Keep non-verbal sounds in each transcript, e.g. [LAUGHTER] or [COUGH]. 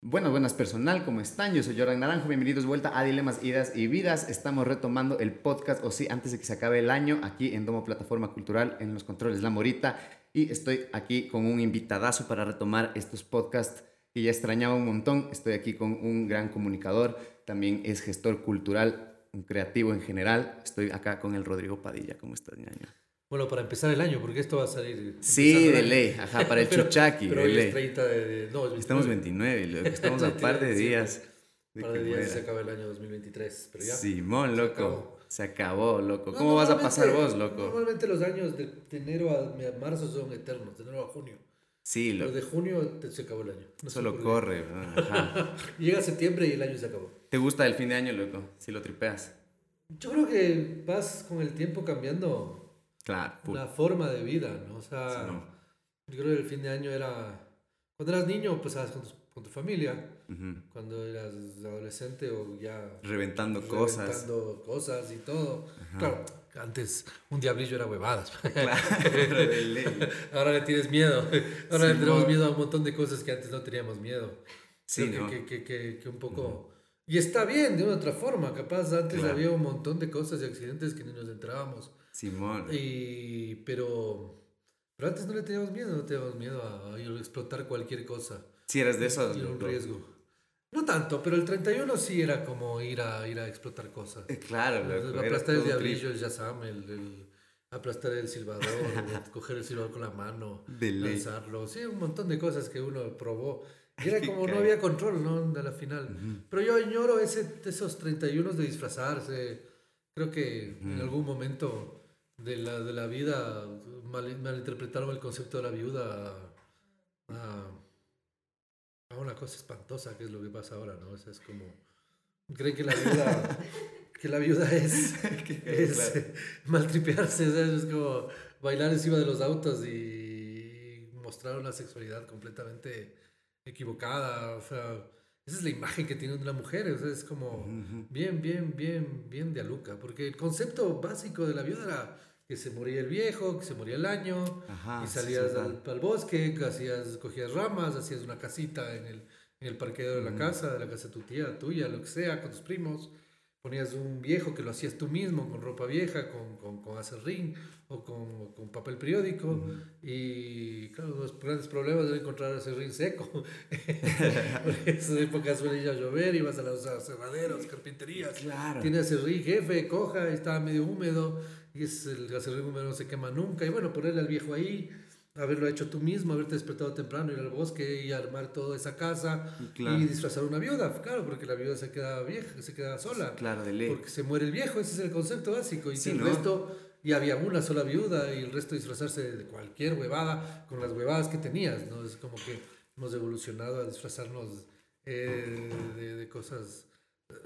Buenas, buenas personal, ¿cómo están? Yo soy Jordan Naranjo, bienvenidos de vuelta a Dilemas, Idas y Vidas. Estamos retomando el podcast, o sí, antes de que se acabe el año, aquí en Domo Plataforma Cultural, en los controles La Morita. Y estoy aquí con un invitadazo para retomar estos podcasts que ya extrañaba un montón. Estoy aquí con un gran comunicador, también es gestor cultural, un creativo en general. Estoy acá con el Rodrigo Padilla. ¿Cómo estás, ñaño? Bueno, para empezar el año, porque esto va a salir. Sí, de ley, ajá, para el [LAUGHS] Pero- chuchaqui, Pero de hoy ley. es 30 de. no, es Estamos 29. 29, loco, estamos a par de días. Un par de días y muera. se acaba el año 2023. Pero ya. Simón, loco. acabó. Se acabó, loco. No, ¿Cómo vas a pasar vos, loco? Normalmente los años de, de enero a, a marzo son eternos, de enero a junio. Sí, Pero loco. de junio se acabó el año. No Solo corre. Ajá. [LAUGHS] Llega septiembre y el año se acabó. ¿Te gusta el fin de año, loco? Si lo tripeas. Yo creo que vas con el tiempo cambiando Claro, la forma de vida, ¿no? O sea, Sí, no. yo creo que el fin de año era. Cuando eras niño, pasabas con tu, con tu familia. Ujú. Cuando eras adolescente o ya Reventando cosas. reventando cosas y todo. Claro, antes un diablillo era huevadas. [LAUGHS] Claro. [LAUGHS] Ahora le tienes miedo. [LAUGHS] Ahora le Sí, tenemos mo- miedo a un montón de cosas que antes no teníamos miedo. Sí, Creo ¿no? que, que, que, que un poco... Y está bien, de una otra forma. Capaz antes Claro. había un montón de cosas y accidentes que ni nos enterábamos. Simón. Y, pero, pero antes no le teníamos miedo, no teníamos miedo a, a explotar cualquier cosa. Si eras de esos, Era un riesgo. No tanto, pero el 31 sí era como ir a, ir a explotar cosas. Eh, Claro, loco. Aplastar el diablillo, el Yazam, el, el- aplastar el silbador, [LAUGHS] el coger el silbador con la mano, De lanzarlo. Sí, un montón de cosas que uno probó. Y era [LAUGHS] como no había control, ¿no? De la final. Ujú. Pero yo añoro ese, esos 31 de disfrazarse. Creo que en Ujú. algún momento de la, de la vida mal, malinterpretaron el concepto de la viuda a, una cosa espantosa que es lo que pasa ahora, ¿no? O sea, es como... Creen que la viuda, [LAUGHS] que la viuda es, [LAUGHS] es Claro. maltripearse, ¿sabes? Es como bailar encima de los autos y mostrar una sexualidad completamente equivocada, o sea, esa es la imagen que tiene una mujer, o sea, es como bien, bien, bien, bien de aluca, porque el concepto básico de la viuda era que se moría el viejo, que se moría el año, Ajá. y salías sí, al, al bosque, que hacías, cogías ramas, hacías una casita en el, en el parqueo de la casa, de la casa de tu tía, tuya, lo que sea, con tus primos. Ponías un viejo que lo hacías tú mismo, con ropa vieja, con, con, con acerrín o con, o con papel periódico. Ujú. Y claro, los grandes problemas era encontrar acerrín seco. [LAUGHS] Porque en esas épocas suele ir a llover, ibas a los aserraderos, carpinterías. Claro. Tiene acerrín, jefe, coja, estaba medio húmedo y es el acerrín húmedo no se quema nunca. Y bueno, ponerle al viejo ahí, haberlo hecho tú mismo, haberte despertado temprano, ir al bosque y armar toda esa casa Claro. y disfrazar una viuda, claro, porque la viuda se queda vieja, se queda sola. Claro, de ley. Porque se muere el viejo, ese es el concepto básico. Y Sí, el ¿no? resto, y había una sola viuda y el resto disfrazarse de cualquier huevada con las huevadas que tenías, ¿no? Es como que hemos evolucionado a disfrazarnos eh, de, de cosas,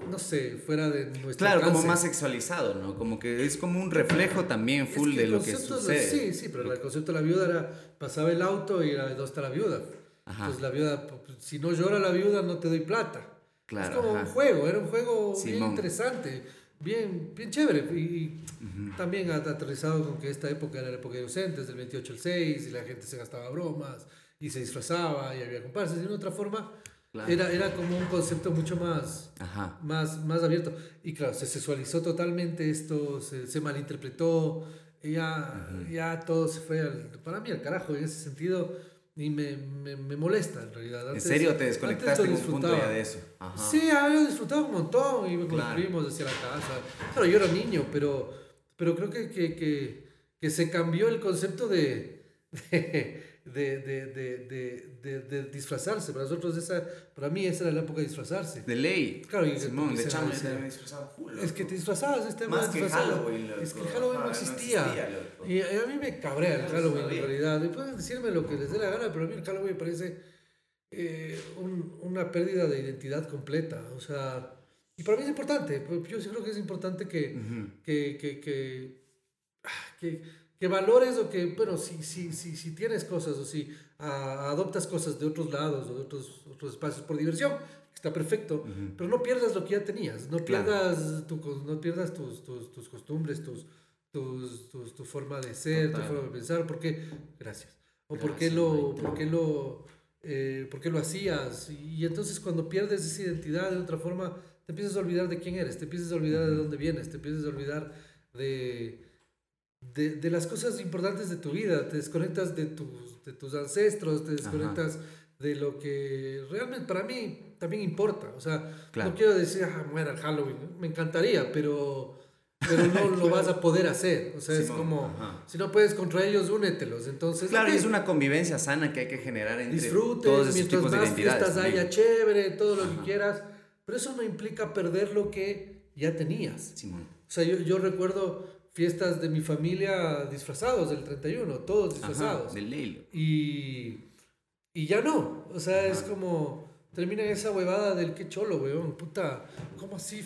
no sé, fuera de nuestro Claro, como más sexualizado, ¿no? Como que es como un reflejo también Es full que de lo que sucede. Sí, sí, pero el concepto de la viuda era, pasaba el auto y era, ¿dónde está la viuda? Ajá. Entonces la viuda, pues, si no llora la viuda, no te doy plata. Claro, es como ajá. un juego, era un juego bien interesante, bien, bien chévere. Y, y Ujú. también aterrizado con que esta época era la época de docentes, del 28 al 6, y la gente se gastaba bromas, y se disfrazaba, y había comparsas. Y de otra forma, Claro. era, era como un concepto mucho más, Ajá. más, más abierto. Y claro, se sexualizó totalmente esto, se, se malinterpretó, ya, ya todo se fue, al- para mí, al carajo en ese sentido, y me, me, me molesta en realidad. ¿En Antes- serio te desconectaste en un punto ya de eso? Ajá. Sí, había disfrutado un montón, iba con Claro. los primos hacia la casa. Claro, yo era niño, pero, pero creo que, que, que, que se cambió el concepto de, [LAUGHS] de, de, de, de, de- de disfrazarse. Para nosotros, esa, para mí, esa era la época de disfrazarse. De ley. Claro, y- Simón, de chamo Es que te disfrazabas, este Más tema que. Halloween, loco. Es que el Halloween no existía. loco. Y a mí me cabrea el Halloween en realidad. Y pueden decirme lo que les dé la gana, pero a mí el Halloween me parece eh, un- una pérdida de identidad completa. O sea, y para mí es importante. Yo sí creo que es importante que, Ujú. que, que, que, ah, que, que valores o que, bueno, si, si, si, si tienes cosas o si ah, adoptas cosas de otros lados o de otros, otros espacios por diversión, está perfecto, pero no pierdas lo que ya tenías, no Claro. pierdas, tu, cos- no pierdas tus, tus, tus costumbres, tus, tus, tus- tu forma de ser, Total. tu forma de pensar, porque, gracias, o por qué lo, por qué lo, Eh, ¿Por qué lo hacías? Y, entonces cuando pierdes esa identidad de otra forma, te empiezas a olvidar de quién eres, te empiezas a olvidar de dónde vienes, te empiezas a olvidar de, de, de las cosas importantes de tu vida, te desconectas de tus, de tus ancestros, te desconectas de lo que realmente para mí también importa. O sea, no quiero decir, ah, muera Halloween, me encantaría, pero, pero no [LAUGHS] lo vas a poder hacer. O sea, es como, si no puedes contra ellos, únetelos. Entonces, claro, y es una convivencia sana que hay que generar entre Disfrutes, todos esos mientras tipos más de fiestas haya, chévere, todo lo que quieras, pero eso no implica perder lo que ya tenías. Simón. O sea, yo, yo recuerdo fiestas de mi familia disfrazados del 31, todos disfrazados. del Y y ya no. O sea, es como. Termina esa huevada del que cholo, weón. Puta, ¿cómo así?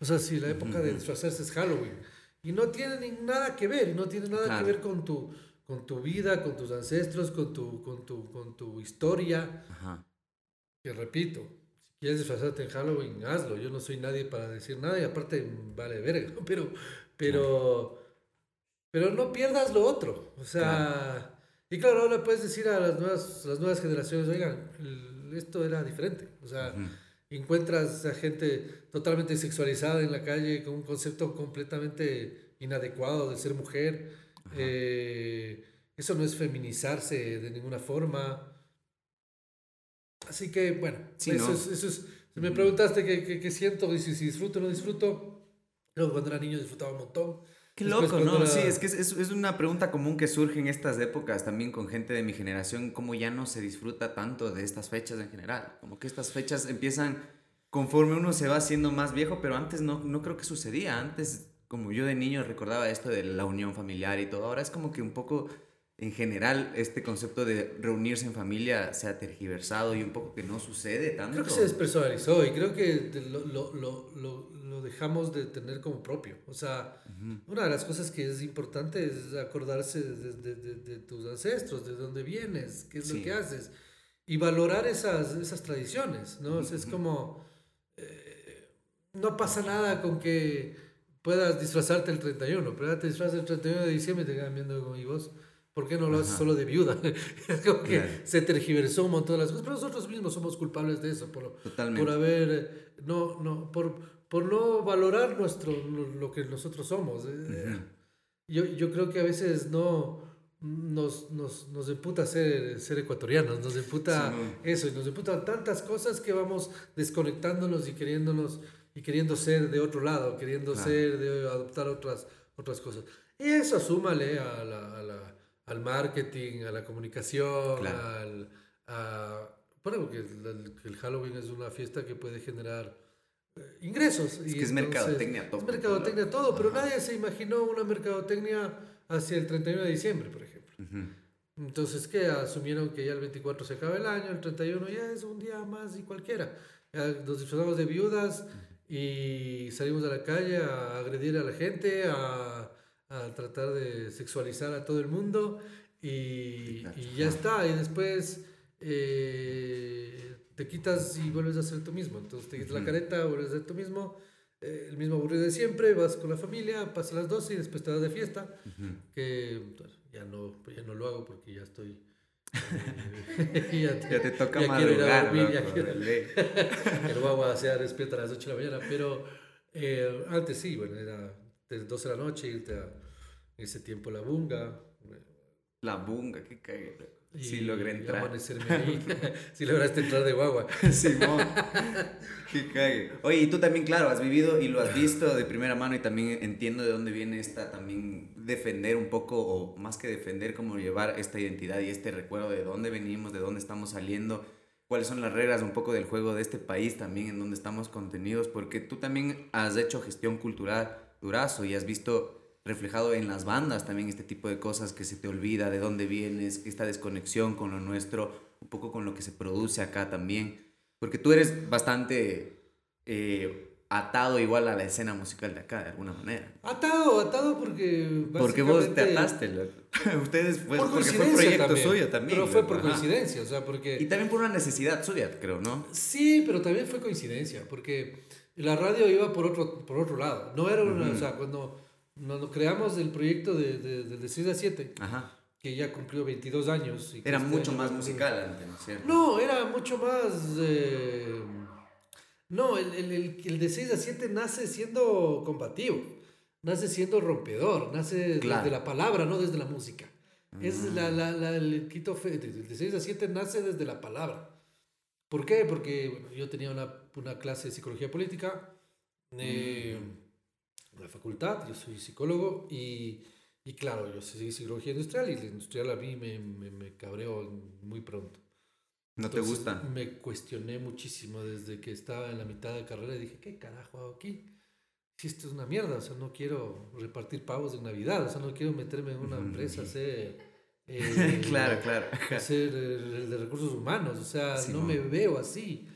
O sea, si la época de disfrazarse es Halloween. Y no tiene ni nada que ver. No tiene nada que ver con tu, con tu vida, con tus ancestros, con tu, con tu, con tu historia. Ajá. Que repito, si quieres disfrazarte en Halloween, hazlo. Yo no soy nadie para decir nada y aparte vale verga. [LAUGHS] Pero, pero, pero no pierdas lo otro. O sea. Y claro, ahora puedes decir a las nuevas, las nuevas generaciones, oigan, esto era diferente. O sea, encuentras a gente totalmente sexualizada en la calle con un concepto completamente inadecuado de ser mujer. Eh, eso no es feminizarse de ninguna forma. Así que, bueno, eso, es, eso es, me preguntaste qué, qué, siento y si, si disfruto o no disfruto. Luego cuando era niño disfrutaba un montón. Qué loco, ¿no? Sí, es que es, es, una pregunta común que surge en estas épocas también con gente de mi generación, cómo ya no se disfruta tanto de estas fechas en general. Como que estas fechas empiezan conforme uno se va haciendo más viejo, pero antes no, no creo que sucedía. Antes, como yo de niño recordaba esto de la unión familiar y todo, ahora es como que un poco en general este concepto de reunirse en familia se ha tergiversado y un poco que no sucede tanto. Creo que se despersonalizó y creo que lo, lo, lo, lo dejamos de tener como propio. O sea, una de las cosas que es importante es acordarse de, de, de, tus ancestros, de dónde vienes, qué es lo que haces, y valorar esas, esas tradiciones, ¿no? es como, eh, no pasa nada con que puedas disfrazarte el 31, pero te disfrazas el 31 de diciembre y te quedan viendo como, ¿y vos? ¿Por qué no lo haces solo de viuda? [LAUGHS] es como que se tergiversó un montón de las cosas, pero nosotros mismos somos culpables de eso, por, por haber, no, no, por, por no valorar nuestro, lo, que nosotros somos. Eh, yo, yo creo que a veces no nos, nos, nos emputa ser, ser ecuatorianos, nos emputa eso, y nos emputa tantas cosas que vamos desconectándonos y queriéndonos y queriendo ser de otro lado, queriendo ser, de adoptar otras, otras cosas. Y eso asúmale a la, a la, al marketing, a la comunicación, al, a, bueno, porque el Halloween es una fiesta que puede generar ingresos. Es que es mercadotecnia todo. Es mercadotecnia todo, pero nadie se imaginó una mercadotecnia hacia el 31 de diciembre, por ejemplo. Entonces, ¿qué? Asumieron que ya el 24 se acaba el año, el 31 ya es un día más y cualquiera. nos disfrazamos de viudas y salimos a la calle a agredir a la gente, a, a tratar de sexualizar a todo el mundo y, y ya está. Y después... Eh, te quitas y vuelves a ser tú mismo. Entonces te quitas la careta, vuelves a ser tú mismo, eh, el mismo aburrido de siempre, vas con la familia, pasas las 12 y después te vas de fiesta, que ya, no, ya no lo hago porque ya estoy... [LAUGHS] [LAUGHS] ya, te, ya, te, toca ya madrugar, quiero ir a dormir, ya [LAUGHS] el guagua se despierta a las 8 de la mañana, pero eh, antes sí, bueno, era de 12 de la noche, irte a ese tiempo la bunga. La bunga, qué cague si logré entrar. si [LAUGHS] lograste entrar de guagua. [LAUGHS] Simón. Qué cague. Oye, y tú también, claro, has vivido y lo has visto de primera mano y también entiendo de dónde viene esta también defender un poco, o más que defender, como llevar esta identidad y este recuerdo de dónde venimos, de dónde estamos saliendo, cuáles son las reglas un poco del juego de este país también, en donde estamos contenidos, porque tú también has hecho gestión cultural durazo y has visto reflejado en las bandas también este tipo de cosas que se te olvida, de dónde vienes, esta desconexión con lo nuestro, un poco con lo que se produce acá también. Porque tú eres bastante eh, atado igual a la escena musical de acá, de alguna manera. Atado, atado porque... Porque vos te ataste, [LAUGHS] Ustedes, pues, por porque fue proyecto suyo también. Pero fue por coincidencia, o sea, porque... Y también por una necesidad suya, creo, ¿no? Sí, pero también fue coincidencia, porque la radio iba por otro, por otro lado. No era una, o sea, cuando cuando creamos el proyecto de, de, del de 6 a 7, que ya cumplió 22 años. y Era este mucho año más musical antes, ¿no es cierto? No, era mucho más... eh, no, el, el, el, el de 6 a 7 nace siendo combativo, nace siendo rompedor, nace Claro. desde la palabra, no desde la música. Es Mm. la, la, la- el Quito Fe- de, de 6 a 7 nace desde la palabra. ¿Por qué? Porque bueno, yo tenía una, una clase de psicología política eh, la facultad, yo soy psicólogo y, y claro, yo soy psicología industrial y la industrial a mí me, me, me cabreó muy pronto. ¿No te gusta? Me cuestioné muchísimo desde que estaba en la mitad de carrera y dije, ¿qué carajo hago aquí? Si esto es una mierda, o sea, no quiero repartir pavos en Navidad, o sea, no quiero meterme en una empresa, hacer... [LAUGHS] eh, claro, claro. hacer eh, el de recursos humanos, o sea, no me veo así,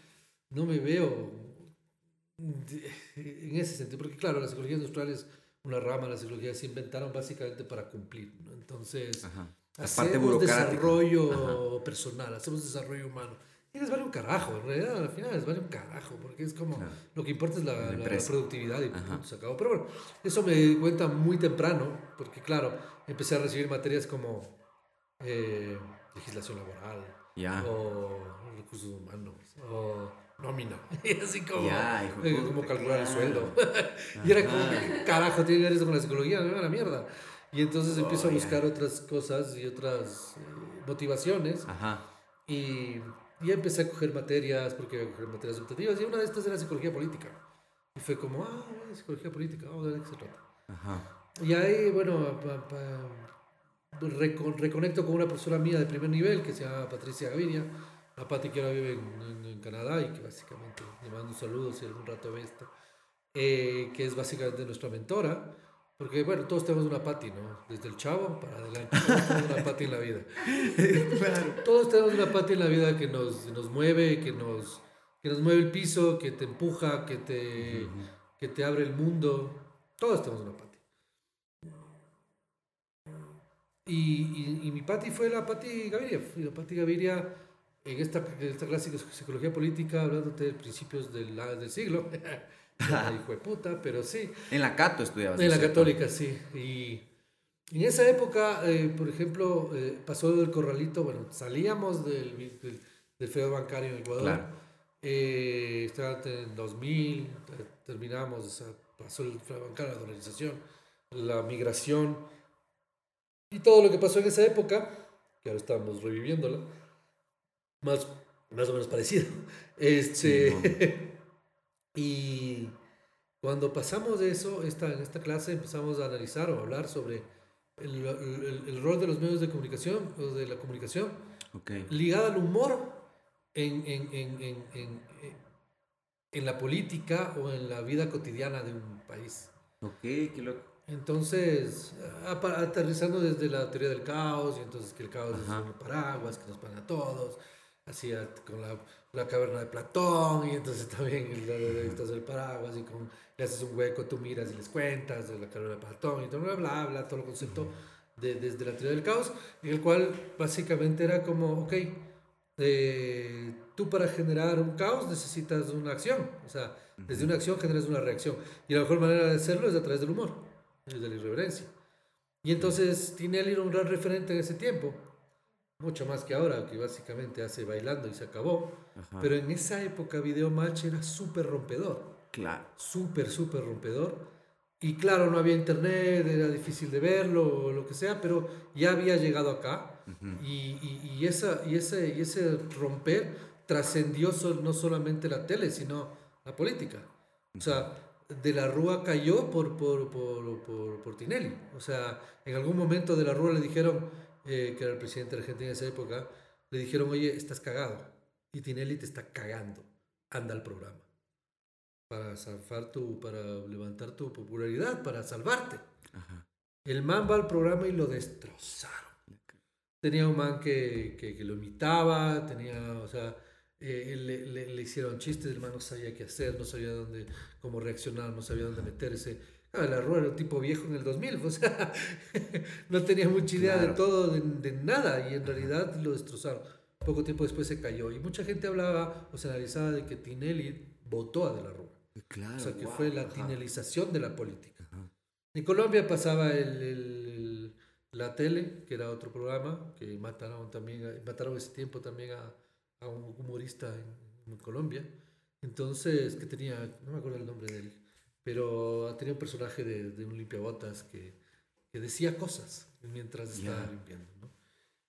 no me veo de- en ese sentido, porque claro, la psicología industrial es una rama de la psicología, se inventaron básicamente para cumplir, ¿no? Entonces, Ajá. Hacemos desarrollo personal, hacemos desarrollo humano. Y les vale un carajo, en realidad al final les vale un carajo, porque es como Claro. lo que importa es la, La la- productividad y Ajá. punto, se acabó. Pero bueno, eso me di cuenta muy temprano, porque claro, empecé a recibir materias como eh, legislación laboral, Ya. o recursos humanos, o nómina, [LAUGHS] y así como, Ya, hijo de puta, como calcular el claro. sueldo. [LAUGHS] y era como, Ajá. ¿qué carajo tiene que ver eso con la psicología? Me va a la mierda. Y entonces empiezo Oh, a ya. buscar otras cosas y otras eh, motivaciones. Ajá. Y ya empecé a coger materias, porque iba a coger materias optativas, y una de estas era psicología política. Y fue como, ah, psicología política, vamos a ver de qué se trata. Ajá. Y ahí, bueno, pa- pa- reco- reconecto con una profesora mía de primer nivel que se llama Patricia Gaviria, la Pati que ahora vive en, en- en Canadá y que básicamente le mando un saludo si algún rato ve esto, eh, que es básicamente nuestra mentora, porque bueno, todos tenemos una Pati, ¿no? Desde el chavo para adelante, todos tenemos una [LAUGHS] Pati en la vida. Todos tenemos una Pati en la vida que nos, nos mueve, que nos, que nos mueve el piso, que te empuja, que te, que te abre el mundo. Todos tenemos una Pati. Y, y, y mi Pati fue la Pati Gaviria. La Pati Gaviria en esta, en esta clase de psicología política, hablándote de principios del, del siglo. [LAUGHS] Hijo de puta, pero sí. En la Cato estudiabas. En la ¿no es cierto? católica, sí. Y en esa época, eh, por ejemplo, eh, pasó del corralito, bueno, salíamos del, del, del feo bancario en Ecuador. Claro. Eh, estaba en 2000, eh, terminamos, o sea, pasó el feo bancario, la dolarización, la migración y todo lo que pasó en esa época, que ahora estamos reviviéndola, más, más o menos parecido. [LAUGHS] Este, [LAUGHS] y cuando pasamos de eso, esta, en esta clase empezamos a analizar o a hablar sobre el, el- el rol de los medios de comunicación o de la comunicación Ok. ligada al humor en, en, en, en, en, en la política o en la vida cotidiana de un país. Ok, qué loco. Entonces, aterrizando desde la teoría del caos, y entonces que el caos Ajá. es un paraguas que nos paga a todos, así a- con la, la caverna de Platón, y entonces [LAUGHS] también el, el paraguas, y con, le haces un hueco, tú miras y les cuentas de la caverna de Platón, y todo, bla, bla, bla, todo el concepto de, desde la teoría del caos, en el cual básicamente era como, ok, eh, tú para generar un caos necesitas una acción, o sea, desde una acción generas una reacción, y la mejor manera de hacerlo es a través del humor, desde la irreverencia. Y entonces Tinelli era un gran referente en ese tiempo, mucho más que ahora, que básicamente hace bailando y se acabó, Ajá. pero en esa época Video Match era súper rompedor Claro. súper, súper rompedor. Y claro, no había internet, era difícil de verlo o lo que sea, pero ya había llegado acá. Ujú. y, y, y esa, y, ese, y ese romper trascendió no solamente la tele, sino la política. O sea, de la Rúa cayó por, por, por, por, por Tinelli. O sea, en algún momento de la Rúa le dijeron, eh, que era el presidente de Argentina en esa época, le dijeron, oye, estás cagado. Y Tinelli te está cagando. Anda al programa para salvar tu, para levantar tu popularidad, para salvarte. Ajá. El man va al programa y lo destrozaron. Tenía un man que, que, que lo imitaba, tenía, o sea, eh, le, le- le hicieron chistes, el man no sabía qué hacer, no sabía dónde, cómo reaccionar, no sabía dónde meterse. Ah, la Rúa era un tipo viejo en el 2000, [LAUGHS] o sea, [LAUGHS] no tenía mucha idea de Claro. todo, de, de nada, y en realidad lo destrozaron. Poco tiempo después se cayó, y mucha gente hablaba o se analizaba de que Tinelli votó a De la Rúa. Claro. O sea, que guau, fue la ajá. tinelización de la política. Ajá. En Colombia pasaba el, el- el- La Tele, que era otro programa, que mataron también, mataron ese tiempo también a, a un humorista en, en Colombia. Entonces, que tenía, no me acuerdo el nombre de él, pero tenía un personaje de, de un limpiabotas que, que decía cosas mientras estaba Ya. limpiando. ¿no?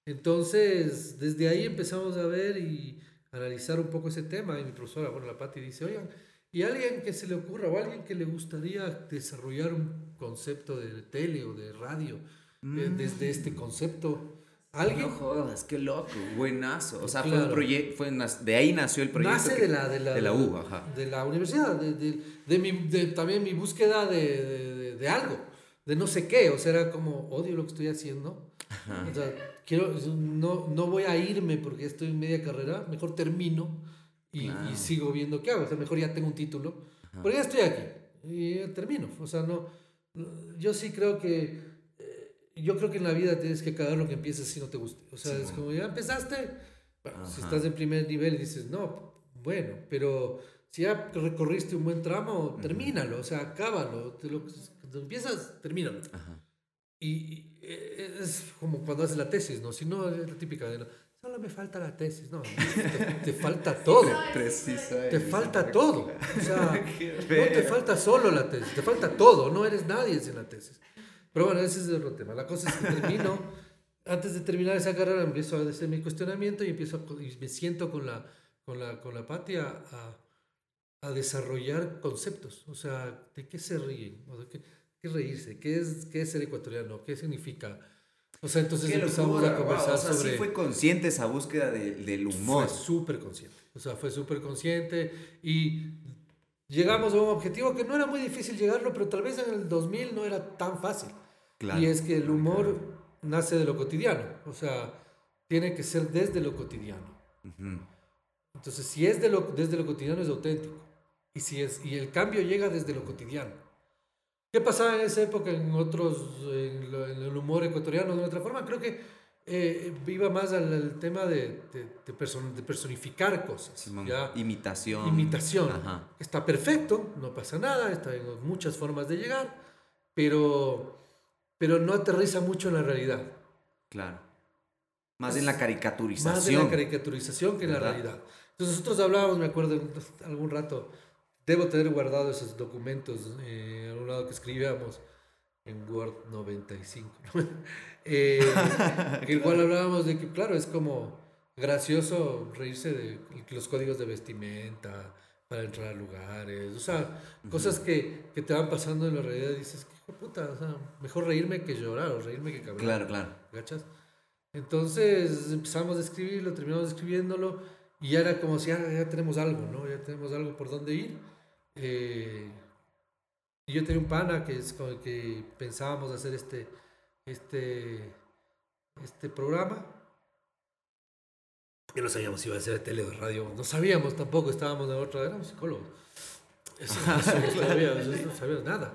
Entonces, desde ahí empezamos a ver y analizar un poco ese tema. Y mi profesora, bueno, la Pati dice, oigan, ¿y alguien que se le ocurra o alguien que le gustaría desarrollar un concepto de tele o de radio eh, desde este concepto? ¿Alguien? No jodas, qué loco, buenazo. O sea, fue Claro. un proyecto, fue de ahí nació el proyecto. Nace que- de la, de la, de la U, ajá. de la universidad, de, de, de mi, también mi búsqueda de, de, de- de algo, de no sé qué, o sea, era como, odio lo que estoy haciendo, o sea, quiero, no, no voy a irme porque estoy en media carrera, mejor termino y, Claro. y sigo viendo qué hago, o sea, mejor ya tengo un título, porque ya estoy aquí y ya termino, o sea, no, yo sí creo que, yo creo que en la vida tienes que acabar lo que empieces si no te guste, o sea, Sí, es como, ya empezaste, bueno, si Ajá. estás en primer nivel y dices, no, bueno, pero si ya recorriste un buen tramo, termínalo, o sea, acábalo. Te lo, cuando empiezas, termínalo. Ajá. Y, y, eh, es como cuando haces la tesis, ¿no? Si no, es la típica de, solo me falta la tesis, no, te, te falta [LAUGHS] todo. Preciso. Te falta todo. O sea, [LAUGHS] no te falta solo la tesis, te falta todo. No eres nadie sin la tesis. Pero bueno, ese es otro tema. La cosa es que termino, [LAUGHS] antes de terminar esa carrera, empiezo a hacer mi cuestionamiento y, empiezo a- y me siento con la, con la, con la Pati a, a, desarrollar conceptos. O sea, ¿de qué se ríen? ¿O de qué, qué reírse? ¿Qué es, ¿Qué es ser ecuatoriano? ¿Qué significa? O sea, entonces empezamos a conversar wow, o sea, sobre... sí fue consciente esa búsqueda de- del humor. Fue súper consciente. O sea, fue súper consciente y llegamos a un objetivo que no era muy difícil llegarlo, pero tal vez en el 2000 no era tan fácil. Claro. Y es que el humor nace de lo cotidiano. O sea, tiene que ser desde lo cotidiano. Ujú. Entonces, si es de lo, desde lo cotidiano, es auténtico. Y, si es, y el cambio llega desde lo cotidiano. ¿Qué pasaba en esa época en otros, en, lo- en el humor ecuatoriano de otra forma? Creo que eh, iba más al, al tema de, de, de person- de personificar cosas. Simón, ¿ya? Imitación. Imitación. Ajá. Está perfecto, no pasa nada, está en muchas formas de llegar, pero, pero no aterriza mucho en la realidad. Claro. Más en la caricaturización. Más de la caricaturización que en la realidad. Entonces nosotros hablábamos, me acuerdo, en algún rato, debo tener guardado esos documentos eh, en algún lado que escribíamos en Word 95. ¿no? [LAUGHS] Eh, [LAUGHS] igual hablábamos de que, claro, es como gracioso reírse de los códigos de vestimenta para entrar a lugares, o sea, cosas que, que te van pasando en la realidad y dices, qué hijo de puta, o sea, mejor reírme que llorar o reírme que cabrear. Claro, claro. ¿Cachas? Entonces empezamos a escribirlo, terminamos escribiéndolo y ya era como si ya, ya tenemos algo, ¿no? Ya tenemos algo por dónde ir. Eh, y yo tenía un pana que es con el que pensábamos hacer este, este, este programa. Que no sabíamos si iba a ser de tele o de radio, no sabíamos tampoco, estábamos en otra, éramos psicólogos. Eso, eso no [LAUGHS] sabíamos, eso no sabíamos nada.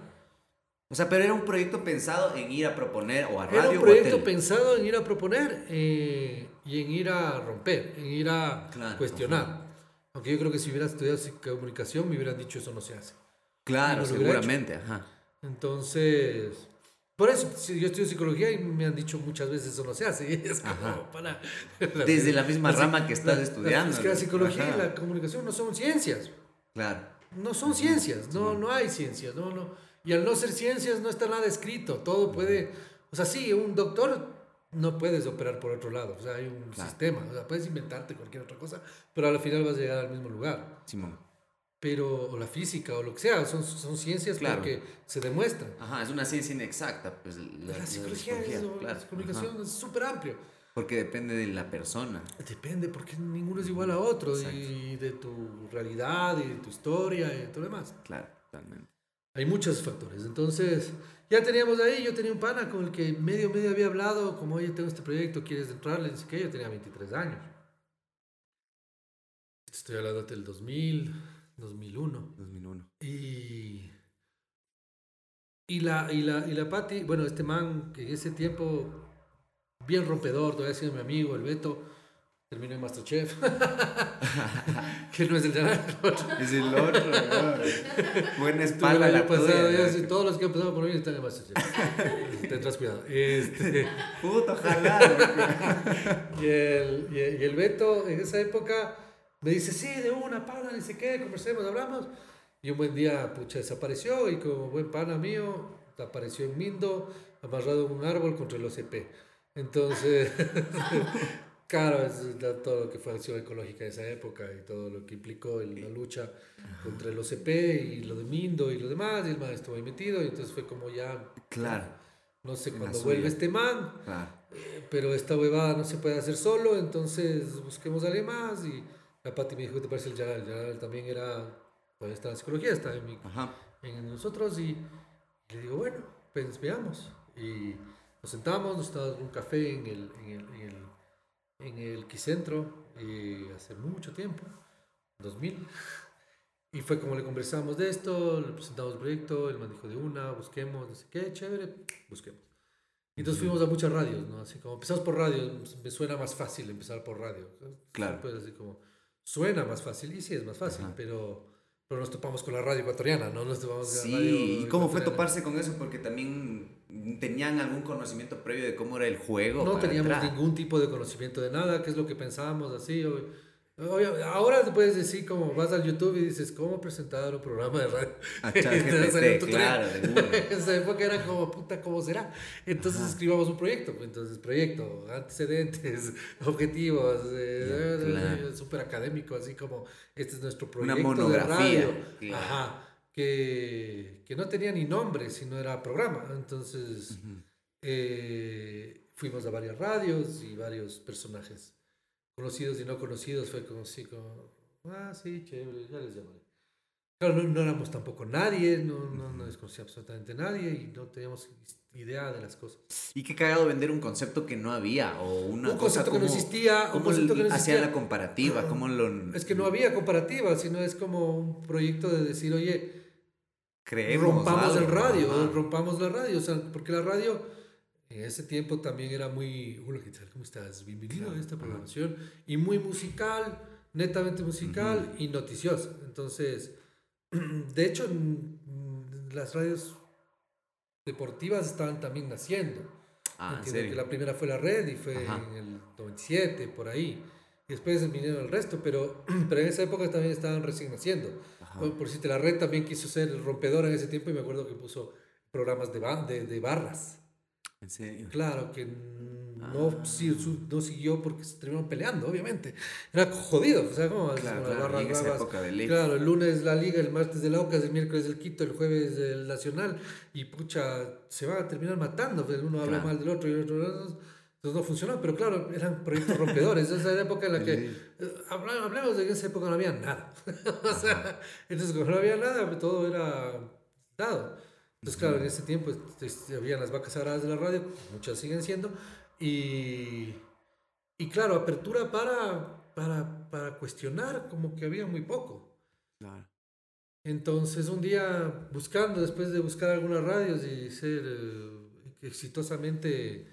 O sea, pero era un proyecto pensado en ir a proponer o a radio Era un o a proyecto pensado en ir a proponer eh, y en ir a romper, en ir a Claro, cuestionar. Aunque yo creo que si hubiera estudiado comunicación me hubieran dicho eso no se hace. Claro, seguramente, ajá. Entonces, por eso, si yo estudio psicología y me han dicho muchas veces eso no se hace. [LAUGHS] es como para... Desde la misma la- rama que estás la- estudiando. Es que la psicología Ajá. y la comunicación no son ciencias. Claro. No son ciencias, no, no hay ciencias, no, no. Y al no ser ciencias no está nada escrito, todo puede, o sea, sí, un doctor no puedes operar por otro lado, o sea, hay un Claro. sistema, o sea, puedes inventarte cualquier otra cosa, pero al final vas a llegar al mismo lugar. Simón. Pero, o la física, o lo que sea, son, son ciencias Claro. porque se demuestran. Ajá, es una ciencia inexacta, pues la, La, psicología, es- o claro, la comunicación ajá. es súper amplio. Porque depende de la persona. Depende, porque ninguno es igual a otro, Exacto. y de tu realidad, y de tu historia, y de todo lo demás. Claro, totalmente. Hay muchos factores. Entonces, ya teníamos ahí, yo tenía un pana con el que medio, medio había hablado, como, oye, tengo este proyecto, ¿quieres entrarle? Dice que yo tenía 23 años. Estoy hablando del 2000, 2001. 2001. Y, y, la, y, la, y la Pati, bueno, este man que en ese tiempo, bien rompedor, todavía siendo mi amigo, el Beto, terminó en Masterchef. [LAUGHS] que no es el Janal. Es el otro. Buena espalda la pasado, tuya, ya, todos los que han pasado por mí están en Masterchef. Tendrás cuidado. Este, Puto, ojalá. [LAUGHS] y, el, y, el, y el Beto, en esa época, me dice, sí, de una, pana, ni sé qué, conversemos, hablamos. Y un buen día, pucha, desapareció y como buen pana mío, apareció en Mindo, amarrado en un árbol contra el OCP. Entonces, [LAUGHS] claro, es todo lo que fue acción ecológica de esa época y todo lo que implicó el- la lucha contra el OCP y lo de Mindo y lo demás, y el man estuvo ahí metido, y entonces fue como ya, Claro, no sé cuándo vuelve este man, claro. pero esta huevada no se puede hacer solo, entonces busquemos a alguien más. Y la Pati me dijo, ¿qué te parece el Yaral? Yaral también era, todavía está en psicología, está en, mi- en nosotros. Y, le digo, bueno, pues veamos. Y nos sentamos, nos tomamos un café en el, en el, en el, en el Quicentro eh, hace mucho tiempo, 2000. Y fue como le conversamos de esto, le presentamos el proyecto, él me dijo de una, busquemos, no sé qué, chévere, busquemos. Y entonces fuimos a muchas radios, ¿no? Así como empezamos por radio, me suena más fácil empezar por radio. Claro. Pues así como, suena más fácil, y sí es más fácil, Ajá. pero, pero nos topamos con la radio ecuatoriana, ¿no? Nos topamos con la Sí, radio ¿y cómo fue toparse con eso? Porque también tenían algún conocimiento previo de cómo era el juego. No teníamos entrar. ningún tipo de conocimiento de nada, qué es lo que pensábamos, así. o- ahora te puedes decir como vas al YouTube y dices, ¿cómo presentar un programa de radio? [LAUGHS] ChatGPT, tutorial. claro, una. [LAUGHS] En esa época era como, puta, ¿cómo será? Entonces escribamos un proyecto. pues, Entonces, proyecto, antecedentes, [LAUGHS] objetivos, eh, Ya, claro. súper académico, así como, este es nuestro Una proyecto monografía, de radio. claro. Ajá, que, que no tenía ni nombre, sino era programa. Entonces, eh, fuimos a varias radios y varios personajes conocidos y no conocidos. Fue como así, como, ah, sí, chévere, ya les llamaré. Claro, no, no éramos tampoco nadie, no, no, no desconocía absolutamente nadie y no teníamos idea de las cosas. Y qué cagado vender un concepto que no había o una un cosa concepto que no como- existía, ¿Cómo no existía. la comparativa? ¿Cómo lo Es que no había comparativa, sino es como un proyecto de decir, oye, creemos? rompamos el algo? radio, Ajá. rompamos la radio, o sea, porque la radio en ese tiempo también era muy, hola, ¿qué tal? ¿Cómo estás? Bienvenido a esta programación, y muy musical, netamente musical y noticiosa. Entonces, [CLEARS THROAT] de hecho, las radios deportivas estaban también naciendo. Ah, ¿en Entiendo que la primera fue la red y fue Ajá. en el 97, por ahí. Y después vinieron el resto, pero, [CLEARS THROAT] pero en esa época también estaban recién naciendo. Ajá. Por, si la red también quiso ser rompedora en ese tiempo y me acuerdo que puso programas de, ba- de, de barras. ¿En serio? Claro, que no, Ah. si- su- no siguió porque se terminaron peleando, obviamente. Era jodido, o sea, como Claro, claro, en esa época de ley. Claro, el lunes la Liga, el martes de la Ocas, el miércoles del Quito, el jueves del Nacional, y pucha, se van a terminar matando, pues, uno habla Claro. mal del otro y el otro. Entonces no funcionó, pero claro, eran proyectos rompedores. Esa era la época en la [LAUGHS] que. Sí. eh, Hablemos de que en esa época no había nada. [LAUGHS] o sea, entonces, como no había nada, pues, todo era dado. Entonces, claro, en ese tiempo este, habían las vacas sagradas de la radio, muchas siguen siendo, y, y claro, apertura para, para, para cuestionar, como que había muy poco. Claro. Entonces, un día buscando, después de buscar algunas radios y ser eh, exitosamente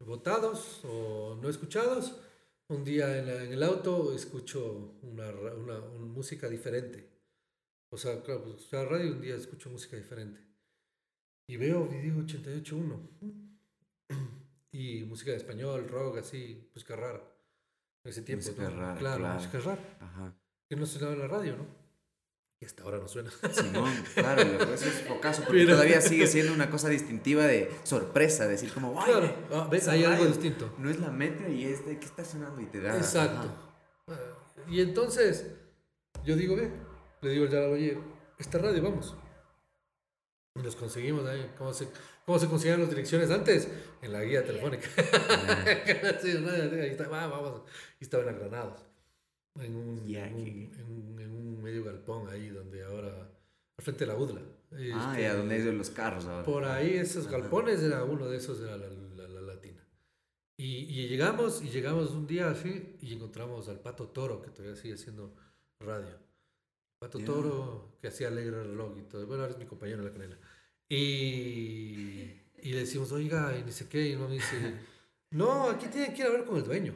votados o no escuchados, un día en, la- en el auto escucho una, una, una música diferente. O sea, claro, pues, escuchaba radio un día escucho música diferente. Y veo video 88.1. Y música de español, rock, así, música rara. En ese tiempo, Música ¿no? rara, Claro, claro. música rara. Ajá. Que no sonaba en la radio, ¿no? Y hasta ahora no suena. Simón, [LAUGHS] claro, loco, eso es focazo, porque Pero- todavía sigue siendo una cosa distintiva de sorpresa, decir como, "Ay, Claro, ah, ves, hay algo distinto. No es la metro y es de qué está sonando y te da. Exacto. ajá. Ah, Y entonces, yo digo, ve, le digo al Yara, oye, esta radio, vamos. Y los conseguimos ahí. ¿Cómo se, cómo se conseguían las direcciones antes? En la guía telefónica. [LAUGHS] Sí, no, ahí está, va, vamos. Y estaban en Granados. En un, en, un, en en un medio galpón ahí donde ahora, al frente de la UDLA. Ah, Este, ya, donde hay los carros ahora. Por ahí, esos galpones, era uno de esos, era la, la- la latina. Y, y llegamos, y llegamos un día así, y encontramos al Pato Toro, que todavía sigue haciendo radio. Pato Ya. Toro, que hacía alegre el reloj y todo. Bueno, ahora es mi compañero en la canela. Y, y le decimos, oiga, y ni sé qué, y no me dice, [LAUGHS] no, aquí tienen que ir a ver con el dueño.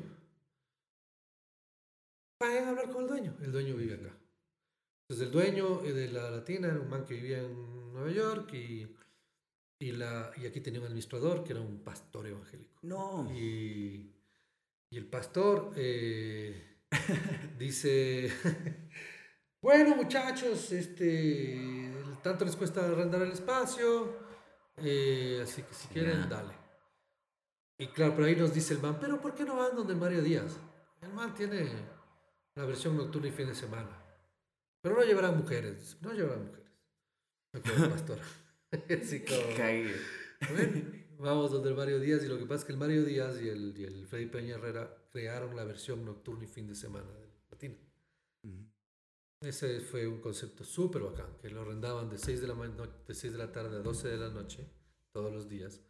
vayan a hablar con el dueño. El dueño vive acá. Entonces el dueño de la latina era un man que vivía en Nueva York y, y, la, y aquí tenía un administrador que era un pastor evangélico. No. Y, y el pastor eh, [LAUGHS] dice, bueno muchachos, este, tanto les cuesta arrendar el espacio, eh, así que si quieren, dale. Y claro, por ahí nos dice el man, pero ¿por qué no van donde Mario Díaz? El man tiene la versión nocturna y fin de semana. Pero no llevarán mujeres, no llevarán mujeres. El pastor. [LAUGHS] así [LAUGHS] como... Bueno, vamos donde el Mario Díaz y lo que pasa es que el Mario Díaz y el, y el Freddy Peña Herrera crearon la versión nocturna y fin de semana del Latino. Ese fue un concepto súper bacán, que lo arrendaban de 6 de, la de 6 de la tarde a 12 de la noche, todos los días,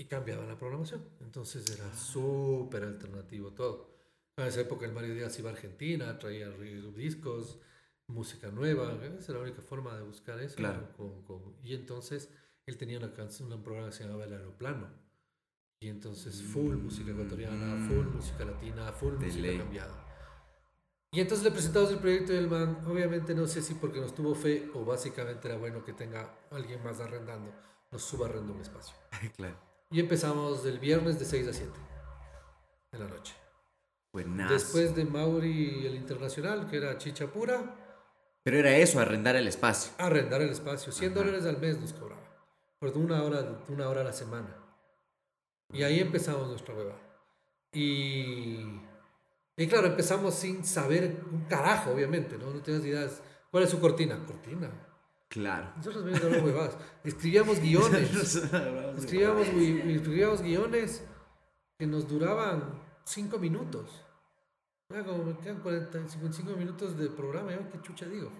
y cambiaban la programación. Entonces era súper alternativo todo. En esa época el Mario Díaz iba a Argentina, traía discos, música nueva, esa era la única forma de buscar eso. Claro. con- con- y entonces él tenía una canción, un programa que se llamaba El Aeroplano. Y entonces full música ecuatoriana, full música latina, full De música ley. cambiada. Y entonces le presentamos el proyecto del man. Obviamente no sé si porque nos tuvo fe o básicamente era bueno que tenga alguien más arrendando, nos suba arrendo un espacio. claro. Y empezamos el viernes de 6 a 7 de la noche. Después de Mauri el Internacional, que era chicha pura, Pero era eso, arrendar el espacio. arrendar el espacio. 100 Ajá. dólares al mes nos cobraba. Por una hora, una hora a la semana. Y ahí empezamos nuestra hueva. Y, y claro, empezamos sin saber un carajo, obviamente, ¿no? No tenías ideas. ¿Cuál es su cortina? Cortina. Claro. Nosotros a hablar huevadas. Escribíamos guiones. [LAUGHS] escribíamos, escribíamos guiones que nos duraban 5 minutos. Ya como me quedan 40, 55 minutos de programa, ¿yo qué chucha digo?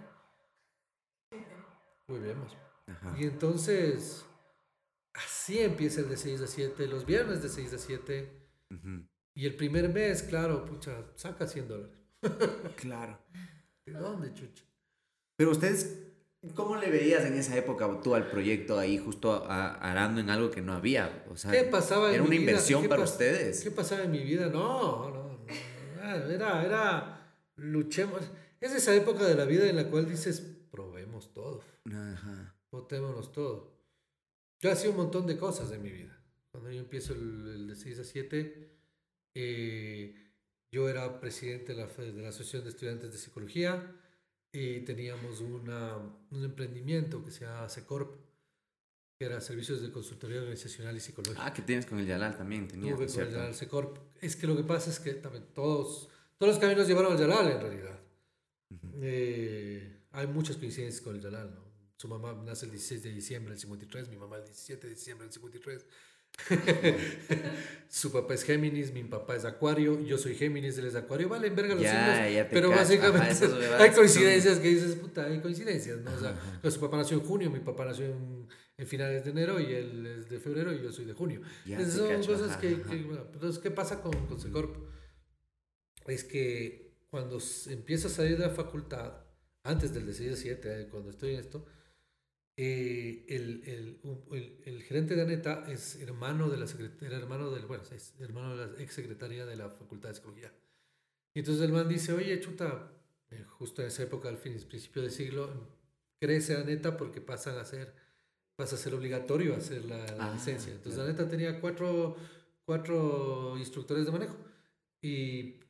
Muy bien, más. Y entonces, así empieza el de 6 a 7, los viernes de 6 a 7. Ujú. Y el primer mes, claro, pucha, saca 100 dólares. [LAUGHS] Claro. ¿De dónde, chucha? Pero ustedes, ¿cómo le veías en esa época tú al proyecto ahí justo arando en algo que no había? O sea, ¿Qué pasaba en era una vida? inversión ¿Qué para ustedes. ¿Qué pasaba en mi vida? No, no, no. Era, era, luchemos. Es esa época de la vida en la cual dices, probemos todo, Ajá. botémonos todo. Yo hacía un montón de cosas en mi vida. Cuando yo empiezo el, el de 6 a 7, eh, yo era presidente de la, de la Asociación de Estudiantes de Psicología y teníamos una, un emprendimiento que se llama Secorp, que era Servicios de Consultoría Organizacional y Psicológica. Ah, que tienes con el Yalal también, tenía, Tuve con el. Yalal Secorp. Es que lo que pasa es que también todos, todos los caminos llevaron al Yalal en realidad. Eh, hay muchas coincidencias con el Yalal, ¿no? Su mamá nace el 16 de diciembre del 53, mi mamá el 17 de diciembre del 53. [LAUGHS] Su papá es Géminis, mi papá es Acuario, yo soy Géminis, él es Acuario. Vale, en verga los Ya, signos, ya te pero básicamente Ajá, hay coincidencias que dices, puta, hay coincidencias, ¿no? O sea, que su papá nació en junio, mi papá nació en, en finales de enero y él es de febrero y yo soy de junio. Ya te son cacho, cosas ajá, que, que, bueno, entonces, ¿qué pasa con, con Secorp? Es que cuando empiezo a salir de la facultad, antes del de 6 a 7, eh, cuando estoy en esto, eh, el, el, el- el gerente de Aneta es hermano de la secretaria, hermano del, bueno, es hermano de la ex secretaria de la Facultad de Psicología. Y entonces el man dice, oye, chuta, eh, justo en esa época, al fin, principio del siglo, crece Aneta porque pasan a ser, pasa a ser obligatorio hacer la, la Ah, licencia. Entonces claro. Aneta tenía cuatro, cuatro instructores de manejo y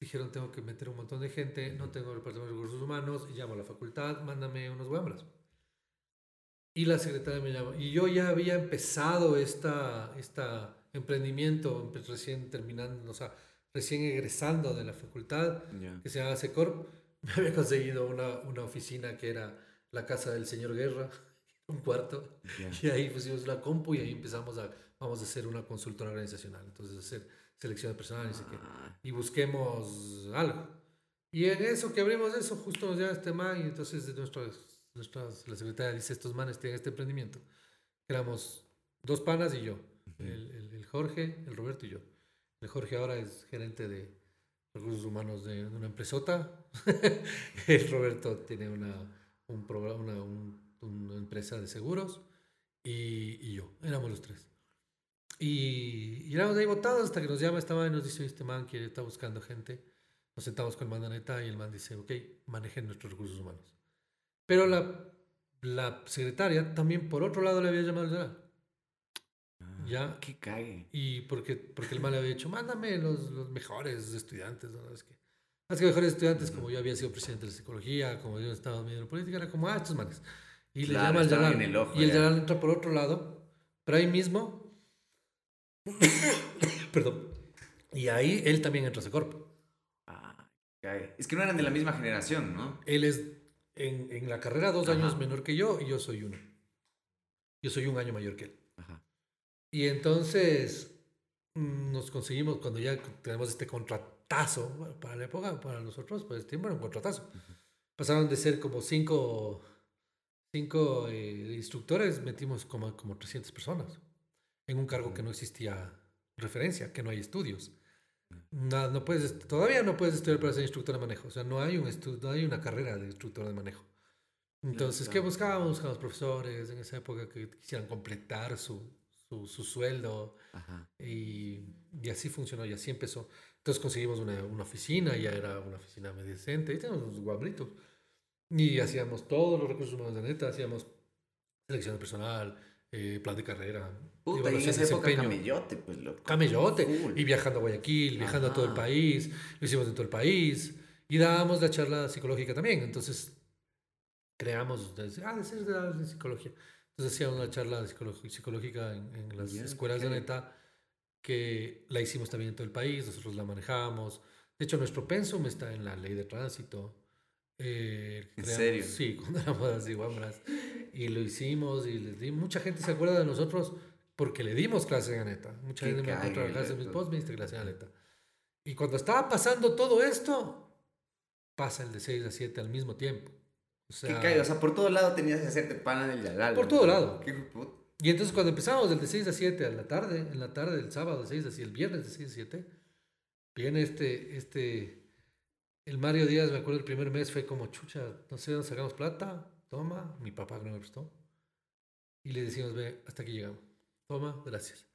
dijeron, tengo que meter un montón de gente, no tengo el departamento de recursos humanos, llamo a la facultad, mándame unos guambras. Y la secretaria me llama. Y yo ya había empezado esta, esta emprendimiento, empe- recién terminando, o sea, recién egresando de la facultad, Ya. que se llama Secorp. Me [LAUGHS] había conseguido una, una oficina que era la casa del señor Guerra, [LAUGHS] un cuarto. Ya. Y ahí pusimos la compu y ahí empezamos a, vamos a hacer una consultora organizacional. Entonces, hacer selección de personal. Ah, Y busquemos algo. Y en eso que abrimos eso, justo nos llama este man y entonces de nuestras, nuestras, la secretaria dice, estos manes tienen este emprendimiento. Éramos dos panas y yo, el, el- el Jorge, el Roberto y yo. El Jorge ahora es gerente de recursos humanos de, de una empresota. [LAUGHS] el Roberto tiene una, un programa, una, un- una empresa de seguros y, y yo, éramos los tres. Y, y éramos ahí votados hasta que nos llama esta man y nos dice, este man quiere, está buscando gente. Nos sentamos con el mandaneta y el man dice, ok, manejen nuestros recursos humanos. Pero la, la secretaria también por otro lado le había llamado al general. Ah, Ya. Qué cague. Y porque, porque el man le había dicho, mándame los, los mejores estudiantes. ¿no? Es que, más que mejores estudiantes, como yo había sido presidente de la psicología, como yo estaba medio en la política, era como, ah, estos manes. Y le Claro, llama al ojo y el. Yalal entra por otro lado, pero ahí mismo. [COUGHS] perdón. Y ahí él también entra a Secorp. Ah, qué cague. Es que no eran de la misma generación, ¿no? Él es en, en la carrera dos Ajá. años menor que yo y yo soy uno. Yo soy un año mayor que él. Ajá. Y entonces mm, nos conseguimos, cuando ya tenemos este contratazo, bueno, para la época, para nosotros, pues tiempo era un contratazo. Pasaron de ser como cinco, cinco eh, instructores, metimos como, como 300 personas en un cargo que no existía referencia, que no hay estudios. No, no puedes, todavía no puedes estudiar para ser instructor de manejo, o sea, no hay, un estu- no hay una carrera de instructor de manejo. Entonces, ¿qué buscábamos? Buscábamos profesores en esa época que quisieran completar su, su, su sueldo Ajá. y, y así funcionó y así empezó. Entonces conseguimos una, una oficina, ya era una oficina medio decente, y teníamos unos guabritos. Y hacíamos todos los recursos humanos de neta, hacíamos selección de personal, eh, plan de carrera, Puta, y en esa de época camellote, pues loco. Camellote. Full. Y viajando a Guayaquil, viajando a todo el país, lo hicimos en todo el país. Y dábamos la charla psicológica también. Entonces, creamos, de- ah, de ser de la de psicología. Entonces, hacíamos una charla de psicológica en, en las Ya, escuelas de ok. neta, que la hicimos también en todo el país, nosotros la manejamos. De hecho, nuestro pensum está en la ley de tránsito. Eh, ¿En creamos- serio? Sí, [LAUGHS] cuando éramos así guambras. Y lo hicimos y les di. Mucha gente se acuerda de nosotros porque le dimos clase en neta. Mucha Qué gente me encontró clase en mis post, me diste clase en neta. Y cuando estaba pasando todo esto, pasa el de 6 a 7 al mismo tiempo. O Qué sea, cague. O sea, por todo lado tenías que hacerte pana del Yalal. Por todo lado. Qué de y entonces cuando empezamos del de 6 a 7 a la tarde, en la tarde del sábado de 6 a 7, el viernes de 6 a 7, viene este, este, el Mario Díaz, me acuerdo el primer mes fue como, chucha, no sé dónde sacamos plata, toma, mi papá que no me prestó. Y le decimos, ve, hasta aquí llegamos. Toma, gracias.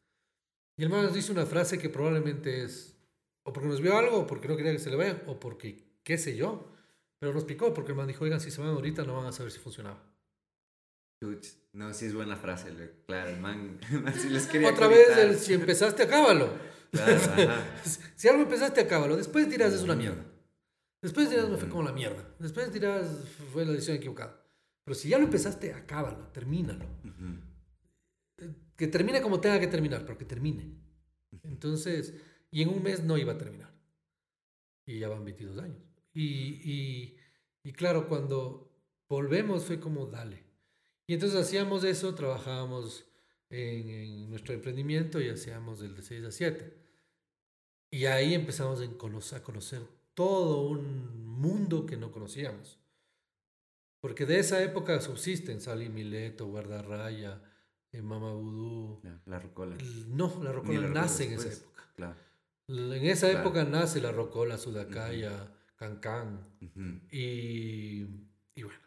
Y el man nos dice una frase que probablemente es, o porque nos vio algo, o porque no quería que se le vaya, o porque, qué sé yo. Pero nos picó, porque el man dijo, oigan, si se van ahorita no van a saber si funcionaba. No, sí es buena frase. Claro, el man, [LAUGHS] el man sí les quería Otra vez, el, si empezaste, acábalo. Claro, [LAUGHS] si algo empezaste, acábalo. Después dirás, es una mierda. Después dirás, me fue como la mierda. Después dirás, fue la decisión equivocada. Pero si ya lo empezaste, acábalo, termínalo. Ujú. Que termine como tenga que terminar, pero que termine. Entonces, y en un mes no iba a terminar. Y ya van 22 años. Y, y, y claro, cuando volvemos fue como, dale. Y entonces hacíamos eso, trabajábamos en, en nuestro emprendimiento y hacíamos del de 6 a 7. Y ahí empezamos en conocer, a conocer todo un mundo que no conocíamos. Porque de esa época subsisten Sally Mileto, Guardarraya, eh, Mama Vudú. La rocola. No, la rocola la rocola nace en esa época. Claro. En esa Claro. época nace la rocola, Sudacaya, Cancán Ujú. y, y bueno,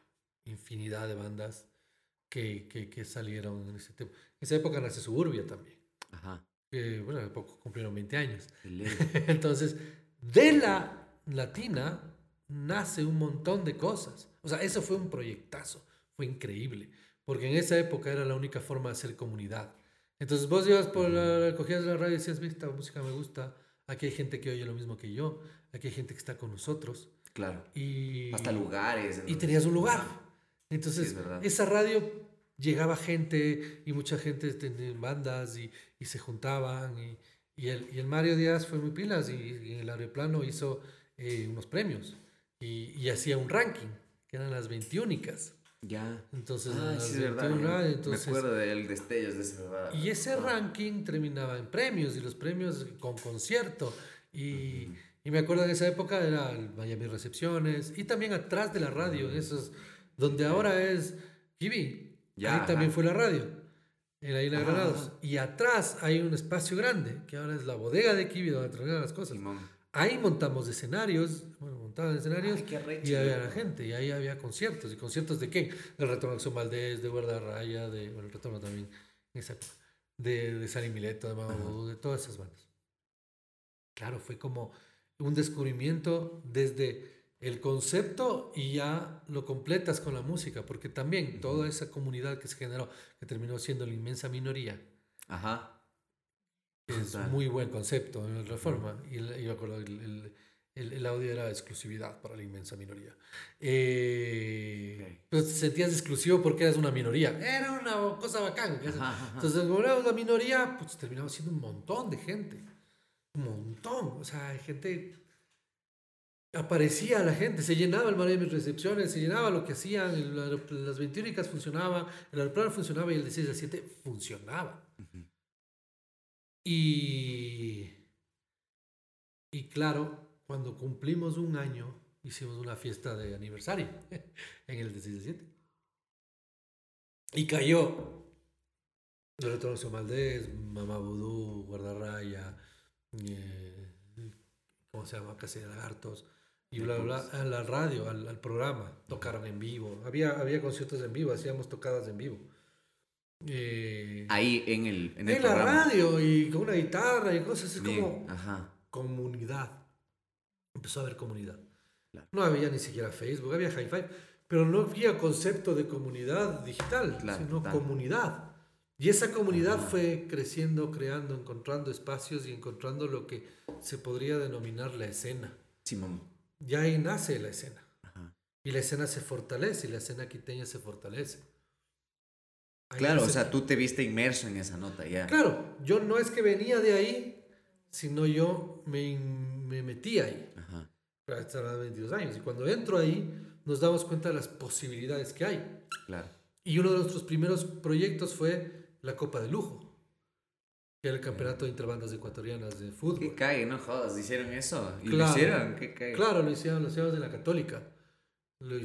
infinidad de bandas que, que, que salieron en ese tiempo. En esa época nace Suburbia también. Ajá. que, bueno, hace poco cumplieron 20 años. [LAUGHS] Entonces, de la latina nace un montón de cosas. O sea, eso fue un proyectazo, fue increíble, porque en esa época era la única forma de hacer comunidad. Entonces vos ibas por la, cogías la radio y decías, "Ve, esta música me gusta, aquí hay gente que oye lo mismo que yo, aquí hay gente que está con nosotros. Claro. Y, Hasta lugares. y tenías un lugar. Entonces, Sí, es esa radio llegaba gente y mucha gente tenía bandas y, y se juntaban. Y, y el, y el Mario Díaz fue muy pilas y, en el aeroplano hizo eh, unos premios y, y hacía un ranking, que eran las 21 Ya. Entonces, Ah, sí, es verdad. 21 ya. radio, entonces, Me acuerdo del destellos de ese verdad. y ese ranking terminaba en premios y los premios con concierto. Y, y me acuerdo en esa época era el Miami Recepciones y también atrás de la radio, esos, donde ahora es Kiwi. Ya, ahí también fue la radio, en la Isla de Granados. Y atrás hay un espacio grande, que ahora es la bodega de Kiwi, donde traían las cosas. Simón. Ahí montamos escenarios, bueno, montaban escenarios Ay, y había la gente, y ahí había conciertos. ¿Y conciertos de qué? Del Retorno de Valdés, de Guardarraya, de, bueno, el Retorno también, época, de, de Sally Mileto, de. Vudú, de todas esas bandas. Claro, fue como un descubrimiento desde el concepto y ya lo completas con la música, porque también toda esa comunidad que se generó, que terminó siendo la inmensa minoría, Ajá. Es Total. muy buen concepto en Reforma. Y el- yo acuerdo, el, el- el- audio era exclusividad para la inmensa minoría. Eh, Ok. Pero te sentías exclusivo porque eras una minoría. Era una cosa bacán. Ajá. Entonces, como éramos la minoría, pues terminamos siendo un montón de gente. Un montón. O sea, gente. Aparecía la gente, se llenaba el mar de mis recepciones, se llenaba lo que hacían, el las ventínicas funcionaban, el aeroplano funcionaba y el de 6 a 7 funcionaba. Ujú. Y, y claro, cuando cumplimos un año, hicimos una fiesta de aniversario [LAUGHS] en el 17. Y cayó el Retorno Maldés, Mamá Vudú, Guardarraya, eh, ¿cómo se llama? Casa de Lagartos. Y bla, bla, bla, a la radio, al, al programa, tocaron en vivo. Había, había conciertos en vivo, hacíamos tocadas en vivo. Eh, Ahí en el, en la radio y con una guitarra y cosas, es Bien, como Ajá. comunidad. Empezó a haber comunidad. Claro. No había ni siquiera Facebook, había hi-fi, pero no había concepto de comunidad digital, Claro, sino comunidad. Y esa comunidad Ajá. fue creciendo, creando, encontrando espacios y encontrando lo que se podría denominar la escena. Simón. Ya ahí nace la escena. Ajá. Y la escena se fortalece, y la escena quiteña se fortalece. Claro, o sea, tú te viste inmerso en esa nota ya. Claro, yo no es que venía de ahí, sino yo me, me metí ahí. Ajá. Hasta los 22 años. Y cuando entro ahí, nos damos cuenta de las posibilidades que hay. Claro. Y uno de nuestros primeros proyectos fue la Copa de Lujo, que era el campeonato de interbandas ecuatorianas de Qué fútbol. cague, no jodas. ¿Hicieron eso? ¿Y Claro. lo hicieron? ¿Qué cague? Claro, lo hicieron, lo hicimos en la Católica.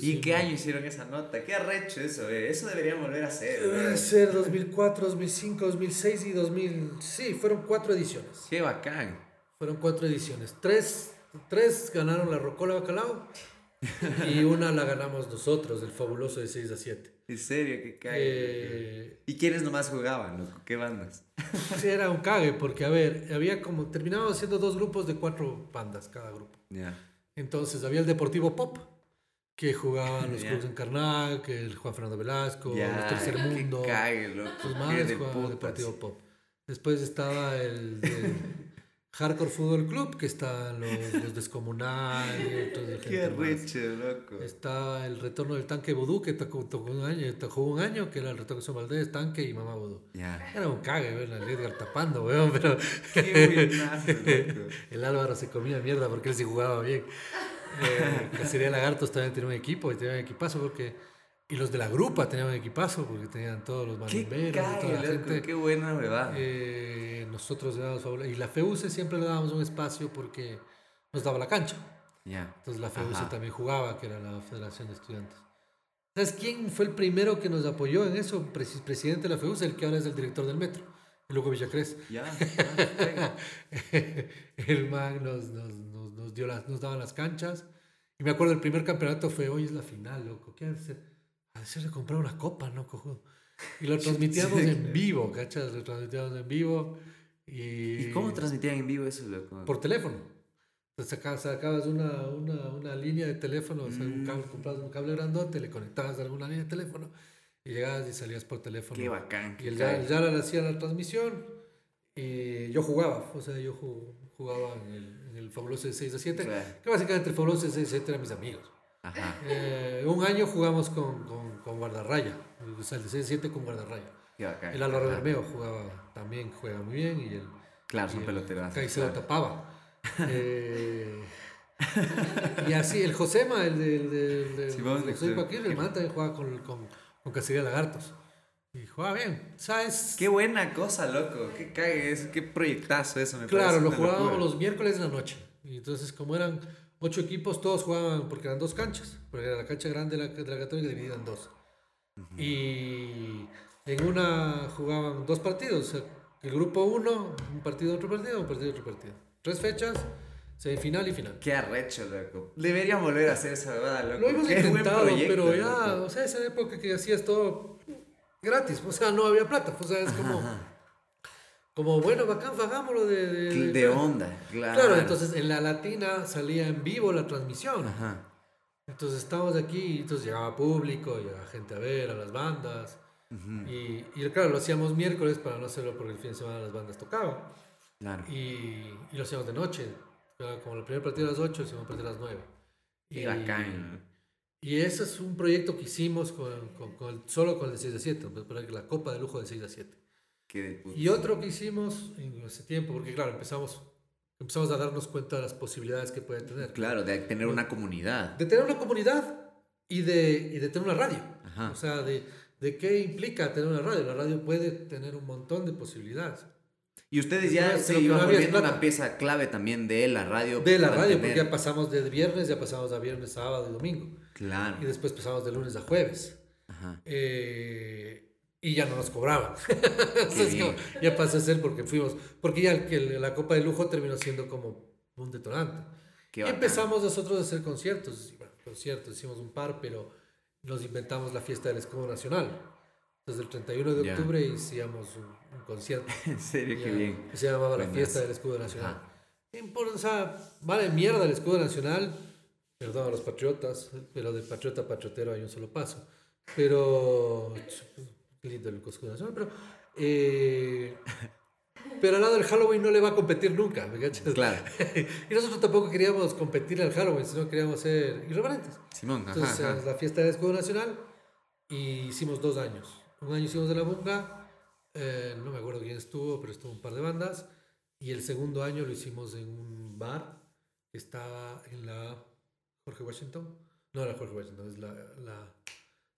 ¿Y en qué año hicieron esa nota? Qué arrecho eso, eh. Eso deberían volver a hacer. Debe eh. ser 2004, 2005, 2006 y 2000. Sí, fueron cuatro ediciones. Qué bacán. Fueron cuatro ediciones. Tres, tres ganaron la Rocola Bacalao y [LAUGHS] una la ganamos nosotros, el fabuloso de 6 a 7. En serio, qué cague. Eh, ¿Y quiénes nomás jugaban, loco? ¿Qué bandas? era un cague porque, a ver, había como, terminábamos haciendo dos grupos de cuatro bandas cada grupo. Ya. Entonces había el Deportivo Pop, que jugaban los Ya. Cruz en Carnac, el Juan Fernando Velasco, Ya, los Tercer Mundo. Sus madres jugaban. Deportivo Pop. Después estaba el, el Hardcore Fútbol Club, que estaban los, los Descomunal. y otros de Qué arrecho, loco. Estaba el retorno del tanque Vudú, que tocó, tocó un año, tocó un año, que era el retorno de San Valdés, tanque y mamá Vudú. Era un cague, ver el Edgar tapando, weón, pero Qué buenazo, loco. [LAUGHS] el Álvaro se comía mierda porque él sí jugaba bien. Eh, Cacería Lagartos también tenía un equipo y tenía un equipazo porque... Y los de la grupa tenían un equipazo porque tenían todos los Qué marimberos y toda la loco. gente. Qué buena huevada. Eh, nosotros le dábamos. Y la FEUCE siempre le dábamos un espacio porque nos daba la cancha. Ya. Entonces la FEUCE Ajá. también jugaba, que era la Federación de Estudiantes. ¿Sabes quién fue el primero que nos apoyó en eso? Presi- presidente de la FEUCE, el que ahora es el director del metro, el Lugo Villacrés. Ya. ya, [LAUGHS] el man nos, nos, nos, dio las, nos daban las canchas. Y me acuerdo el primer campeonato fue, hoy es la final, loco. ¿Qué hacer? A hacer de comprar una copa, ¿no, cojudo? Y lo [LAUGHS] transmitíamos en vivo, ¿cachas? Lo transmitíamos en vivo. Y, ¿Y cómo transmitían en vivo eso, loco? Por teléfono. Entonces sacabas, sacabas una, una, una línea de teléfono, o sea, un Mm. cable, comprabas un cable grandote, le conectabas a alguna línea de teléfono y llegabas y salías por teléfono. Qué bacán. Y el qué ya, cague. el Yara le hacía la transmisión y yo jugaba, o sea, yo ju- jugaba en el, en el fabuloso de 6 a 7, Claro. que básicamente el fabuloso de 6 a 7 eran mis amigos. Ajá. Eh, un año jugamos con, con, con Guardarraya, o sea, el de 6 a 7 con Guardarraya. Bacán. El Álvaro. Bermeo jugaba, también juega muy bien y el, Claro, son el peloteras. Caicedo tapaba. [LAUGHS] Eh, y así, el Josema, el de, el de, el de- Sí, vamos, José. Paquir, el man también jugaba con, con, con Cacería Lagartos. Y jugaba bien. ¿Sabes? Qué buena cosa, loco. Qué cague eso. Qué proyectazo eso, me Claro, lo jugábamos los miércoles en la noche. Y entonces, como eran ocho equipos, todos jugaban, porque eran dos canchas. Porque era la cancha grande de la, de la Católica dividida en dos. Y en una jugaban dos partidos. el grupo uno, un partido, otro partido, un partido, otro partido. Tres fechas, semifinal y final. Qué arrecho, loco. Deberían volver a hacer esa huevada, loco. Lo hemos Qué intentado, proyecto, pero ya, loco. o sea, esa época que hacías todo gratis, o sea, no había plata, o sea, es como, como bueno, bacán, hagámoslo de, de, De onda, claro. Claro, entonces en la latina salía en vivo la transmisión. Ajá. Entonces estábamos aquí, y entonces llegaba público, llegaba gente a ver, a las bandas. Ujú, y, y claro, lo hacíamos miércoles para no hacerlo porque el fin de semana las bandas tocaban. Claro. Y, y lo hacíamos de noche. Claro, Como el primer partido a las 8, el segundo partido a las 9. Qué y, bacán. Y ese es un proyecto que hicimos con, con- con el- solo con el de 6 a 7, pues, para la Copa de Lujo de 6 a 7. Qué de puta. Y otro que hicimos en ese tiempo, porque claro, empezamos, empezamos a darnos cuenta de las posibilidades que puede tener. Claro, de tener una comunidad. De tener una comunidad y de, y de tener una radio. Ajá. O sea, de, de qué implica tener una radio. La radio puede tener un montón de posibilidades. Y ustedes ya se iban volviendo una pieza clave también de la radio. De la radio, porque ya pasamos de viernes, ya pasamos a viernes, sábado y domingo. Claro. Y después pasamos de lunes a jueves. Ajá. Eh, y ya no nos cobraban. [LAUGHS] Entonces, como, ya pasó a ser porque fuimos, porque ya el- la Copa de Lujo terminó siendo como un detonante. Y empezamos nosotros a hacer conciertos. Bueno, conciertos, hicimos un par, pero nos inventamos la fiesta del escudo nacional. Entonces, el 31 de octubre hicimos un, un concierto. [LAUGHS] En serio, qué bien. Se llamaba la Buenazo. fiesta del escudo nacional. Ajá. Y por- o sea, vale mierda el escudo nacional. Perdón a los patriotas, pero de patriota a patriotero hay un solo paso. Pero. Qué lindo el escudo nacional, pero. eh, pero al lado del Halloween no le va a competir nunca, ¿me cachas? Claro. [LAUGHS] y nosotros tampoco queríamos competir al Halloween, sino queríamos ser irreverentes. Simón, Entonces, ajá. la fiesta del escudo nacional y hicimos dos años. Un año hicimos de la bunga, eh, no me acuerdo quién estuvo, pero estuvo un par de bandas. Y el segundo año lo hicimos en un bar que estaba en la Jorge Washington. No era Jorge Washington, es la, la,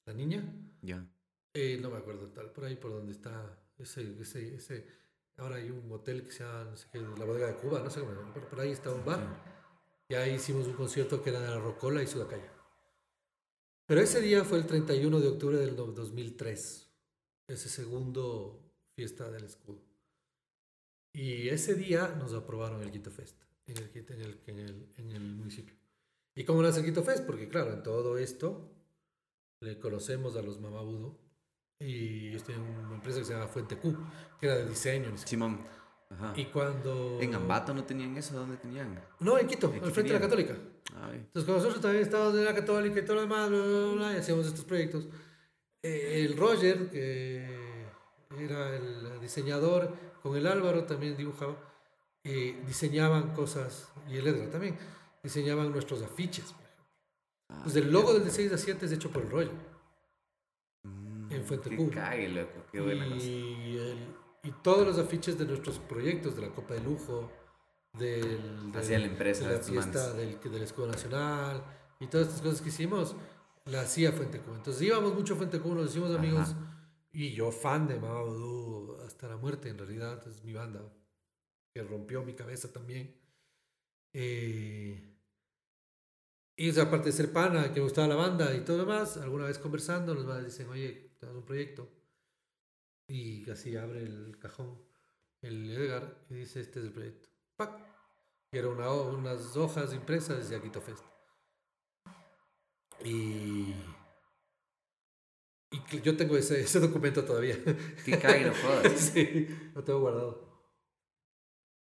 la niña. Ya. Eh, no me acuerdo tal, por ahí por donde está ese, ese, ese. Ahora hay un hotel que se llama, no sé qué, la bodega de Cuba, no sé cómo, por ahí está un bar. Y ahí hicimos un concierto que era de la Rocola y Sudacaya. Pero ese día fue el 31 de octubre del do- 2003, ese segundo fiesta del escudo. Y ese día nos aprobaron el Quito Fest en el, en el, en el, en el municipio. ¿Y cómo nace el Quito Fest? Porque claro, en todo esto le conocemos a los Mamabudo y yo estoy en una empresa que se llama Fuente Q, que era de diseño. Simón. Ajá. Y cuando... ¿En Ambato no tenían eso? ¿Dónde tenían? No, en Quito, En al frente de la. Católica. Ay. Entonces, como nosotros también estábamos en la Católica y todo lo demás, bla, bla, bla, y hacíamos estos proyectos. Eh, el Roger, que era el diseñador, con el Álvaro también dibujaba, eh, diseñaban cosas, y el Edgar también, diseñaban nuestros afiches. Ah, Pues el logo del de 6 a 7 es hecho por el Roger. Mm, en Fuente Q. cague, loco. Qué buena cosa. y, el- y todos los afiches de nuestros proyectos, de la Copa de Lujo, del, la empresa, de la fiesta del, del Escudo Nacional y todas estas cosas que hicimos, la hacía Fuente Q. Entonces íbamos mucho a Fuente Q, nos hicimos amigos Ajá. y yo fan de Mama Voodoo hasta la muerte, en realidad, es mi banda que rompió mi cabeza también. Eh, y esa aparte de ser pana, que me gustaba la banda y todo lo demás, alguna vez conversando, los dicen, oye, tenemos un proyecto. Y así abre el cajón el Edgar y dice, este es el proyecto. ¡Pac! Y era una, unas hojas impresas decía Quito Fest. Y, y que yo tengo ese, ese documento todavía. Qué cague, no jodas. [LAUGHS] sí, lo tengo guardado.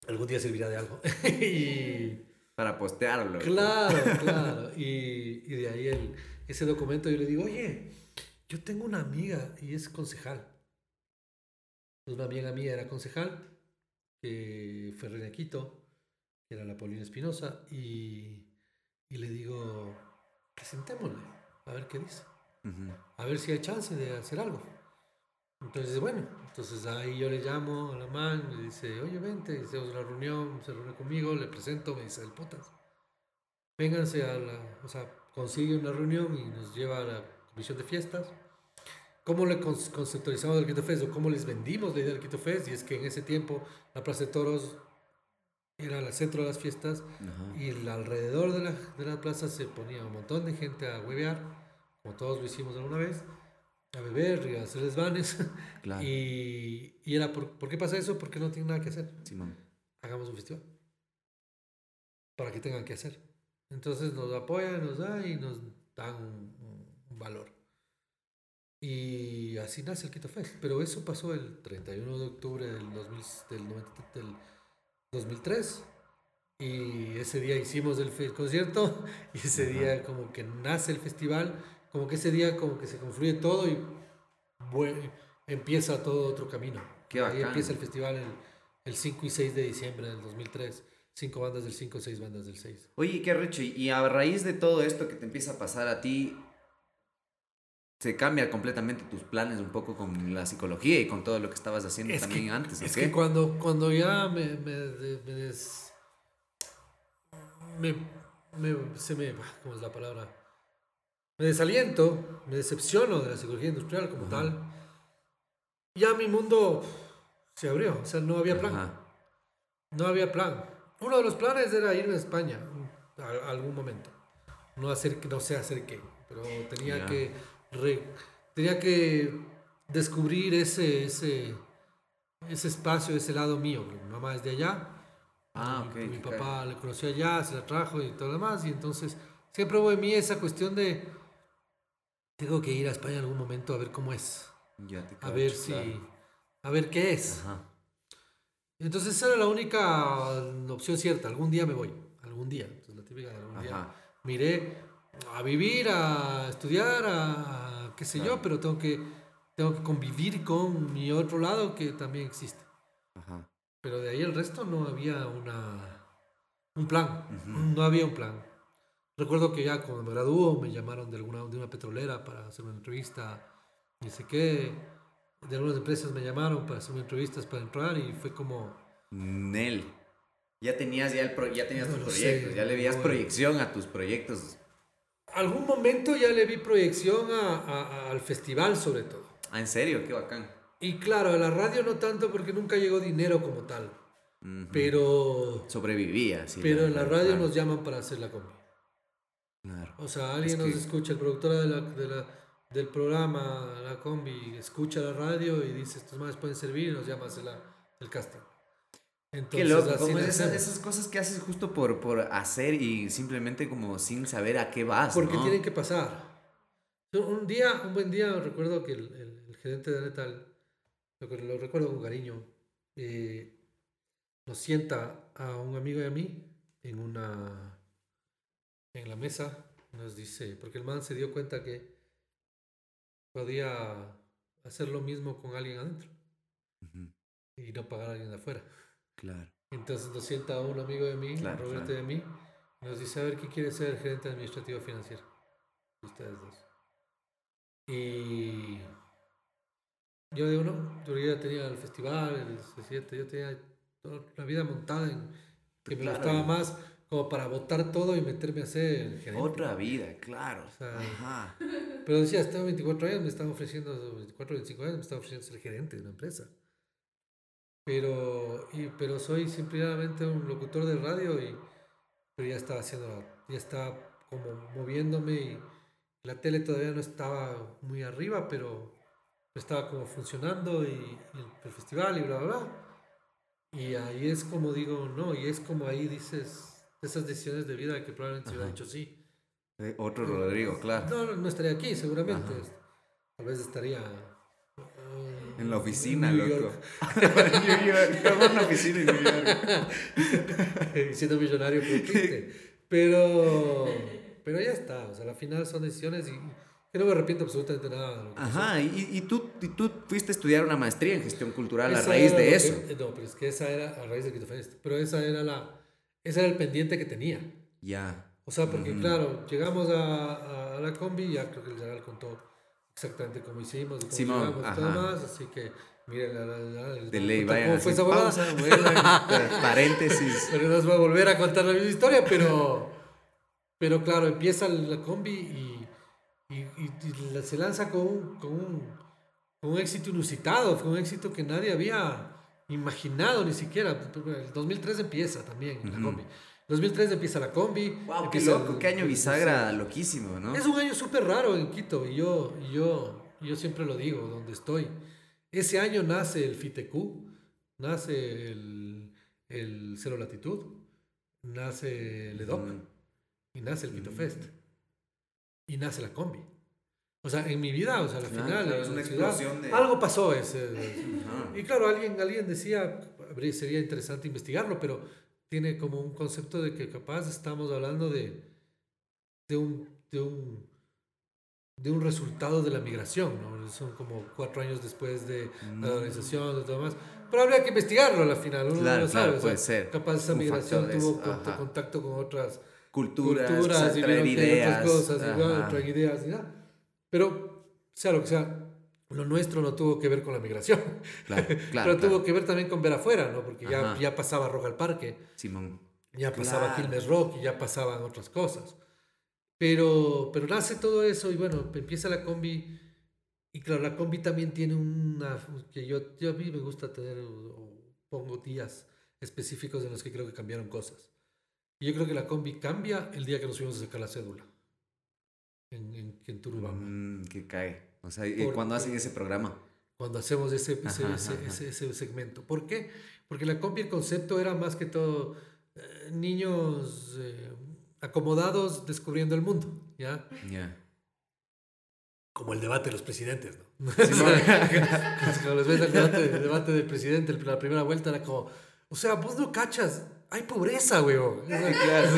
Algún día servirá de algo. [LAUGHS] y, Para postearlo. Claro, [LAUGHS] claro. Y, y de ahí el, ese documento yo le digo, oye, yo tengo una amiga y es concejal. Pues Una amiga mía era concejal, que fue de Quito, que era la Paulina Espinosa, y, y le digo, presentémosle, a ver qué dice, a ver si hay chance de hacer algo. Entonces, bueno, entonces ahí yo le llamo a la man, le dice, oye, vente, hacemos una reunión, se reúne conmigo, le presento, me dice, el putas. Vénganse a la, o sea, consigue una reunión y nos lleva a la comisión de fiestas. ¿Cómo le con- conceptualizamos el Quito Fest o cómo les vendimos la idea del Quito Fest? Y es que en ese tiempo la Plaza de Toros era el centro de las fiestas Ajá. y alrededor de la, de la plaza se ponía un montón de gente a huevear, como todos lo hicimos alguna vez, a beber y a hacer desvanes. [LAUGHS] Claro. Y, y era, por, ¿por qué pasa eso? Porque no tienen nada que hacer. Simón. Hagamos un festival. Para que tengan que hacer. Entonces nos apoyan, nos dan y nos dan un, un valor. Y así nace el Quito Fest. Pero eso pasó el 31 de octubre del, 2000 del, 90 del 2003. Y ese día hicimos el, fe- concierto [LAUGHS] y ese día como que nace el festival, como que ese día como que se confluye todo y empieza todo otro camino. Qué Ahí bacán. empieza el festival el, el 5 y 6 de diciembre del 2003. Cinco bandas del 5, seis bandas del 6. Oye, qué recho. Y a raíz de todo esto que te empieza a pasar a ti, se cambia completamente tus planes un poco con la psicología y con todo lo que estabas haciendo Es también que, antes, ¿o es qué? que cuando, cuando ya me, me, de- me des- me- se me, ¿cómo es la palabra? Me desaliento, me decepciono de la psicología industrial como tal. Ya mi mundo se abrió, o sea, no había plan. No había plan. Uno de los planes era irme a España a, a algún momento. No, hacer, no sé hacer qué, pero tenía que re- tenía que descubrir ese, ese, ese espacio, ese lado mío. Mi mamá es de allá. Ah, mi, papá le conoció allá, se la trajo y todo lo demás. Y entonces siempre hubo en mí esa cuestión de tengo que ir a España en algún momento a ver cómo es. Ya te A ver si... A ver qué es. Ajá. Entonces esa era la única opción cierta. Algún día me voy. Algún día. Entonces la típica de algún día. Ajá. Me iré a vivir, a estudiar, a, a qué sé Claro. yo, pero tengo que, tengo que convivir con mi otro lado que también existe. Ajá. Pero de ahí el resto no había una, un plan. Ujú. No había un plan. Recuerdo que ya cuando me graduó me llamaron de, alguna, de una petrolera para hacer una entrevista. Ni sé qué. De algunas empresas me llamaron para hacerme entrevistas para entrar y fue como... Nel. Ya tenías, ya el pro- ya tenías No tus proyectos, sé, ya le veías no. proyección a tus proyectos. Algún momento ya le vi proyección a- a- a- al festival sobre todo. Ah, en serio, qué bacán. Y claro, a la radio no tanto porque nunca llegó dinero como tal. Pero, Sobrevivía, sí. pero en la radio claro, nos llaman para hacer la combi. Claro. O sea, alguien Es nos que- escucha, el productor de la, de la- del programa, la combi, escucha la radio y dice, estos más pueden servir y nos llama el casting. Entonces, Qué loco, como esas, esas cosas que haces justo por, por hacer y simplemente como sin saber a qué vas, Porque ¿no? tienen que pasar. Un día, un buen día, recuerdo que el, el- el gerente de Netal, lo, lo recuerdo con cariño, eh, nos sienta a un amigo y a mí en una en la mesa, nos dice, porque el man se dio cuenta que podía hacer lo mismo con alguien adentro Ujú, y no pagar a alguien de afuera. Claro. Entonces nos sienta un amigo de mí, Claro, Roberto claro. de mí, y nos dice, a ver, ¿qué quiere ser el gerente administrativo financiero? Ustedes dos. Y yo digo, no, yo ya tenía el festival, el C7, yo tenía toda una vida montada en que me Claro. gustaba más como para botar todo y meterme a ser gerente. Otra vida, claro. O sea, Ajá. Pero decía, tengo 24 años, me están ofreciendo, 24, 25 años, me están ofreciendo ser gerente de una empresa. Pero, y, pero soy simplemente un locutor de radio y pero ya estaba haciendo, ya estaba como moviéndome y la tele todavía no estaba muy arriba, pero estaba como funcionando y, y el, el festival y bla, bla, bla. Y ahí es como digo, no, y es como ahí dices esas decisiones de vida que probablemente si hubiera dicho sí. Eh, Otro Rodrigo, claro. No, no, no estaría aquí, seguramente. Ajá. Tal vez estaría. eh, En la oficina, New loco. York, [LAUGHS] En New York, en la oficina en New York. [LAUGHS] siendo millonario por. Pero, pero ya está. O sea, al final son decisiones y que no me arrepiento absolutamente nada. de lo que. Ajá, y, y tú, y tú fuiste a estudiar una maestría en gestión cultural a Esa raíz era de eso. que- no, pero es que esa era a raíz de Quito Fest. Pero esa era la. Ese era el pendiente que tenía. Ya. O sea, porque Ujú. claro, llegamos a, a- la combi y ya creo que el general contó exactamente cómo hicimos cómo Simón, llegamos y todo ajá. más. Así que, miren, la, la, la- De ley, vayan ¿Cómo fue esa pausa, [LAUGHS] paréntesis. Pero nos va a volver a contar la misma historia, pero, pero claro, empieza la combi y, y, y- y se lanza con un, con, un, con un éxito inusitado, fue un éxito que nadie había imaginado ni siquiera. El 2003 empieza también la Ujú. combi. 2003 empieza la combi. Wow, qué empieza loco, el- qué año bisagra loquísimo, ¿no? Es un año súper raro en Quito y yo, y yo, y yo siempre lo digo, donde estoy. Ese año nace el FITEQ, nace el, el Cero Latitud, nace el EDOC Mm. y nace el Quito Fest y nace la combi. O sea, en mi vida, o sea, al Claro, final, claro, es una la explosión de- algo pasó ese. Ajá. Y claro, alguien, alguien decía, sería interesante investigarlo, pero tiene como un concepto de que capaz estamos hablando de, de, un, de, un, de un resultado de la migración, ¿no? Son como cuatro años después de Mm. la organización, de todo más. Pero habría que investigarlo al final, uno Claro, no lo sabe. claro, o sea, puede ser. Capaz esa migración tuvo eso, contacto con otras Culturas, culturas y traer ideas. otras cosas y ideas y nada. Pero, sea lo que sea, lo nuestro no tuvo que ver con la migración. Claro, [LAUGHS] claro. pero claro. tuvo que ver también con ver afuera, ¿no? Porque ya, ya pasaba Rock al Parque, Simón. ya pasaba Claro. Quilmes Rock y ya pasaban otras cosas. Pero, pero nace todo eso y bueno, empieza la combi. Y claro, la combi también tiene una. que yo, yo a mí me gusta tener, o pongo días específicos en los que creo que cambiaron cosas. Y yo creo que la combi cambia el día que nos fuimos a sacar la cédula. En, en, en Turubamba. Mm, que cae. O sea, ¿y Porque- cuando hacen ese programa? cuando hacemos ese, ese, Ajá, ese, ajá, ese- ese segmento. ¿Por qué? Porque la combi, el concepto era más que todo eh, niños eh, acomodados descubriendo el mundo, ¿ya? Ya. Como el debate de los presidentes, ¿no? [LAUGHS] Simón. [LAUGHS] Cuando les ves el debate, el debate del presidente, la primera vuelta era como, o sea, vos no cachas, hay pobreza, weón. O [LAUGHS] sea, Claro,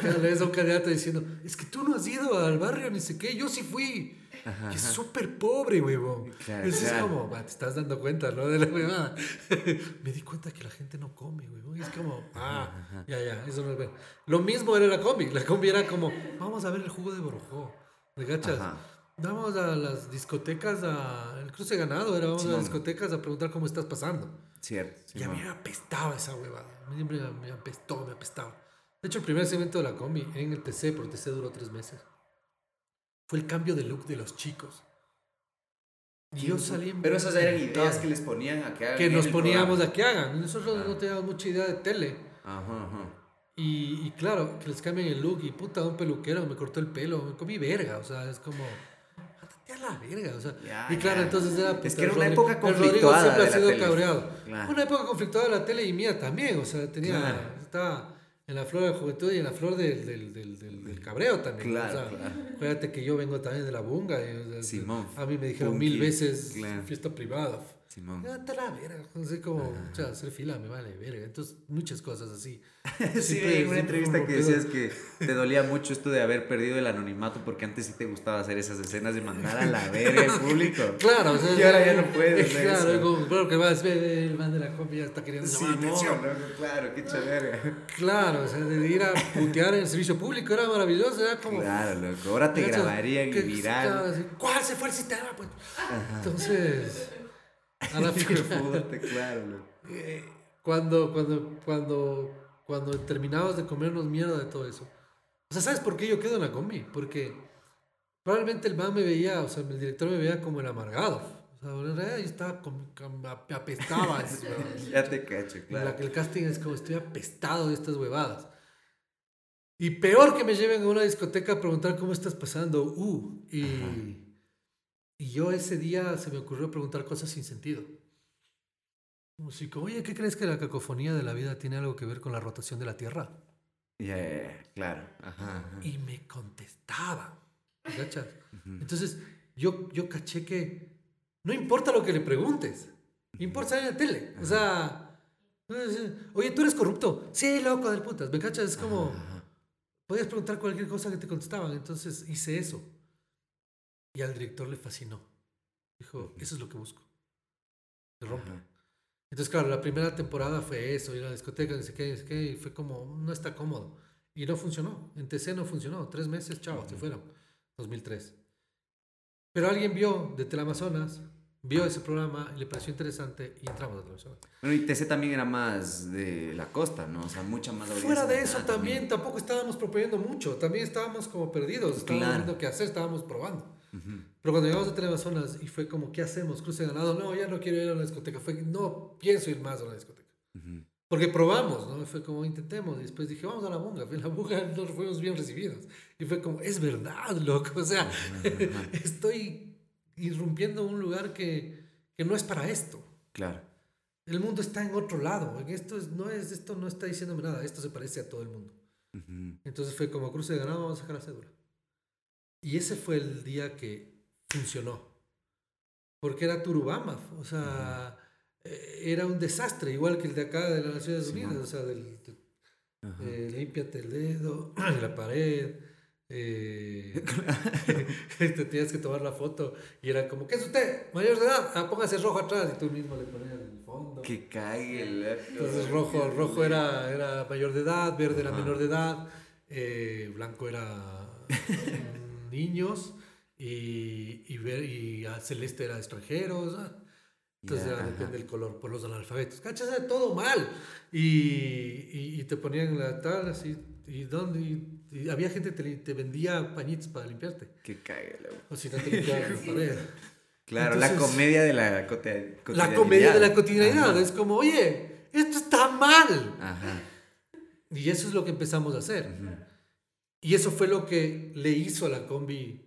claro. Ves a un candidato diciendo, es que tú no has ido al barrio, ni sé qué, yo sí fui. Ajá, Que es ajá. súper pobre, huevón. Claro, es como, "Va, te estás dando cuenta, ¿no? De la huevada. [LAUGHS] Me di cuenta que la gente no come, huevón. Es como, ah, ya, ya, eso no es bueno. Lo mismo era la combi. La combi era como, vamos a ver el jugo de Borojó. ¿Me cachas? Ajá. Vamos a las discotecas, a, el cruce ganado era, vamos a Simón. las discotecas a preguntar cómo estás pasando. Cierto. Y a mí me apestaba esa huevada. A mí siempre me apestó, me apestaba. De hecho, el primer segmento de la combi en el TC, porque el TC duró tres meses, fue el cambio de look de los chicos. Y yo salí Pero esas eran ideas que les ponían a que hagan que nos poníamos programa. a que hagan. Nosotros Ah. no teníamos mucha idea de tele. Ajá, ajá. Y, y claro, que les cambien el look y puta, un peluquero me cortó el pelo, me comí verga, o sea, es como... "Ándate a la verga, o sea. Ya, y claro, ya. entonces era... Es que era el una época el Rodrigo conflictuada siempre de ha la sido tele. cabreado. Claro. Una época conflictuada de la tele y mía también, o sea, tenía... Claro. Estaba en la flor de la juventud y en la flor del, del, del, cabreo también. Claro, o sea, claro. Acuérdate que yo vengo también de la bunga. y, Simón. A mí me dijeron Punky, mil veces fiesta privada. Simón. Date la verga, así como, o sea, hacer fila me vale verga. Entonces, muchas cosas así. [LAUGHS] Sí, en una entrevista que decías que te dolía mucho esto de haber perdido el anonimato porque antes sí te gustaba hacer esas escenas de mandar a la verga al público. [LAUGHS] Claro, o sea, Y ahora ya no puedes hacer Claro, eso. como, claro que vas, el man de la comida está queriendo Sí, llamar la atención. loco, claro, qué chévere. Claro, o sea, de ir a putear en el servicio público era maravilloso, era como. Claro, loco. Ahora te grabarían y viral. ¿Cuál se fue el sistema? Pues? Entonces, [LAUGHS] a la claro, loco. eh, cuando, cuando, cuando, cuando terminabas de comernos mierda de todo eso. O sea, ¿sabes por qué yo quedo en la combi? Porque probablemente el man me veía, o sea, el director me veía como el amargado. O sea, en realidad yo estaba, como, como- me apestaba. [LAUGHS] esas. Ya te cacho, La claro. que el casting es como estoy apestado de estas huevadas. Y peor que me lleven a una discoteca a preguntar cómo estás pasando. Uh, y, y yo ese día se me ocurrió preguntar cosas sin sentido. Como si, como, oye, ¿qué crees que la cacofonía de la vida tiene algo que ver con la rotación de la Tierra? Ya, claro. Ajá, ajá. Y me contestaba. ¿Cachas? Entonces, yo, yo caché que no importa lo que le preguntes, importa salir en la tele. O sea, oye, ¿tú eres corrupto? Sí, loco del putas. ¿Me cachas? Es como, podías preguntar cualquier cosa que te contestaban. Entonces hice eso. Y al director le fascinó. Dijo, eso es lo que busco. Te rompo. Ajá. Entonces, claro, la primera temporada fue eso, ir a la discoteca, no sé qué, no sé qué, y fue como, no está cómodo. Y no funcionó. En TC no funcionó. Tres meses, chao, se fueron. 2003. Pero alguien vio de Teleamazonas, vio ese programa, y le pareció interesante y entramos a Teleamazonas. Bueno, y TC también era más de la costa, ¿no? O sea, mucha más audiencia Fuera de eso también, tampoco estábamos proponiendo mucho. También estábamos como perdidos. Estábamos Claro. viendo qué hacer, estábamos probando. Pero cuando llegamos a Teleamazonas y fue como, ¿qué hacemos? Cruce ganado. No, ya no quiero ir a la discoteca. Fue, no pienso ir más a la discoteca. Ujú. Porque probamos, ¿no? Fue como intentemos. Y después dije, vamos a la bunga. En la bunga [LAUGHS] no fuimos bien recibidos. Y fue como, es verdad, loco. O sea, [LAUGHS] estoy irrumpiendo un lugar que, que no es para esto. Claro. El mundo está en otro lado. Esto, es, no es, esto no está diciéndome nada. Esto se parece a todo el mundo. Entonces fue como cruce de ganado, vamos a sacar la cédula. Y ese fue el día que funcionó. Porque era Turubama, o sea, eh, era un desastre, igual que el de acá de las Naciones Sí, Unidas, ¿no? o sea, del, de- Ajá. eh, límpiate el dedo en [CLEARS THROAT] la pared, eh, [LAUGHS] te tienes que tomar la foto y era como, ¿qué es usted? Mayor de edad, ah, póngase rojo atrás y tú mismo le ponías el fondo. Que cague el... Entonces rojo, rojo era, era mayor de edad, verde era Ajá. menor de edad, eh, blanco era [LAUGHS] niños y, y, ver- y ah, celeste era extranjeros. ah. Entonces Ya, era, ajá. depende del color, por los analfabetos. ¿Cachas? Era todo mal. Y, y, y te ponían la tal así. Y, dónde, y, y había gente que te, te vendía pañitos para limpiarte. Que cague la... O si no te limpiaban la [LAUGHS] pared. Claro, la Entonces- comedia de la cote- La comedia de la cotidianidad. Ajá. Es como, oye, esto está mal. Ajá. Y eso es lo que empezamos a hacer. Ujú. Y eso fue lo que le hizo a la combi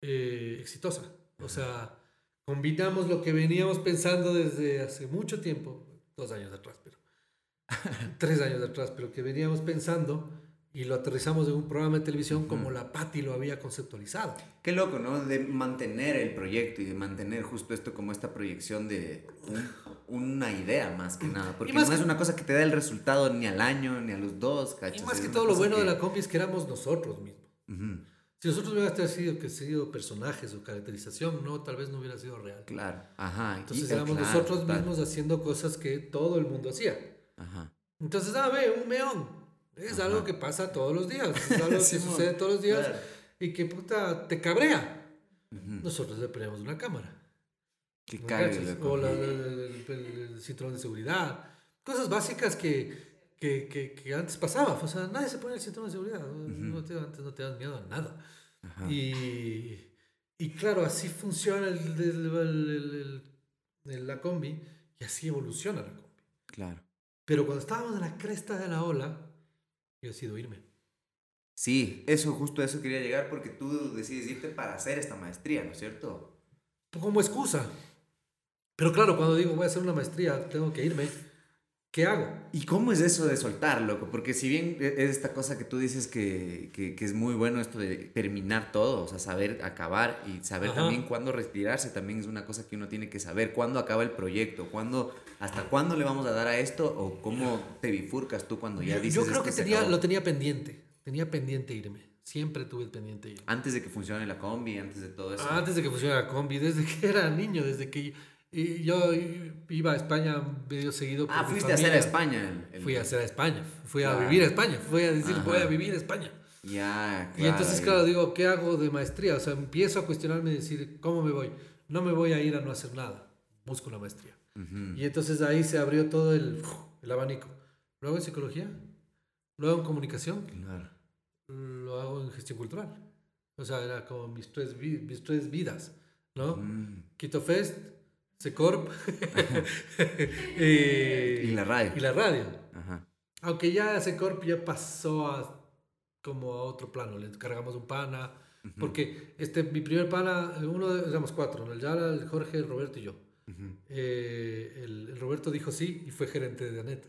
eh, exitosa. O sea, combinamos lo que veníamos pensando desde hace mucho tiempo, dos años atrás, pero [LAUGHS] tres años atrás, pero que veníamos pensando y lo aterrizamos en un programa de televisión como la Patti lo había conceptualizado. Qué loco, ¿no? De mantener el proyecto y de mantener justo esto como esta proyección de un- una idea más que nada. Porque más no que- es una cosa que te da el resultado ni al año ni a los dos, Y ¿cachas? más Es que todo lo bueno de que- la combi es que éramos nosotros mismos. Ujú, Si nosotros hubiéramos sido, que sido personajes o caracterización, no, tal vez no hubiera sido real. Claro, ajá. y- Entonces eh, éramos claro, nosotros mismos haciendo cosas que todo el mundo hacía. Ajá. Entonces, ah, ve, un meón. Es Ajá. algo que pasa todos los días. Es [LAUGHS] algo que Simón, sucede todos los días claro. y que puta te cabrea. Ujú. Nosotros le ponemos una cámara. Que ¿no cague. O la- la- la- el, cinturón de seguridad. Cosas básicas que, que, que, que antes pasaba. O sea, nadie se pone el cinturón de seguridad. No te- antes no te das miedo a nada. Ajá. Y, y claro, así funciona el- el- el- la combi y así evoluciona la combi. Claro. Pero cuando estábamos en la cresta de la ola, yo decido irme. Sí, eso, justo a eso quería llegar porque tú decides irte para hacer esta maestría, ¿no es cierto? Como excusa. Pero claro, cuando digo voy a hacer una maestría, tengo que irme, ¿qué hago? ¿Y cómo es eso de soltar, loco? Porque si bien e- es esta cosa que tú dices que, que, que es muy bueno esto de terminar todo, o sea, saber acabar y saber Ajá. también cuándo retirarse, también es una cosa que uno tiene que saber, cuándo acaba el proyecto, cuándo, hasta cuándo le vamos a dar a esto o cómo te bifurcas tú cuando ya yo, dices yo creo "Esto que se tenía, acabó". lo tenía pendiente. Tenía pendiente irme. Siempre tuve el pendiente irme. Antes de que funcione la combi, antes de todo eso. Antes de que funcionara la combi, desde que era niño, desde que y yo iba a España medio seguido. por ah, mi fuiste a hacer a familia. España. el- Fui a hacer a España. Fui a Claro. vivir a España. Fui a decir, Ajá. voy a vivir a España. Ya, claro. Y entonces, claro, digo, ¿qué hago de maestría? O sea, empiezo a cuestionarme y decir, ¿cómo me voy? No me voy a ir a no hacer nada. Busco una maestría. Ujú. Y entonces ahí se abrió todo el, el abanico. Lo hago en psicología, lo hago en comunicación, Claro. lo hago en gestión cultural. O sea, era como mis tres, mis tres vidas, ¿no? Mm. Quito Fest, Secorp [LAUGHS] y, Y la radio. y la radio. Ajá. Aunque ya Secorp ya pasó a, como a otro plano. Le encargamos un pana. Porque este, mi primer pana, uno éramos cuatro, el Yara, el Jorge, el Roberto y yo. Eh, el, el Roberto dijo sí y fue gerente de Anet.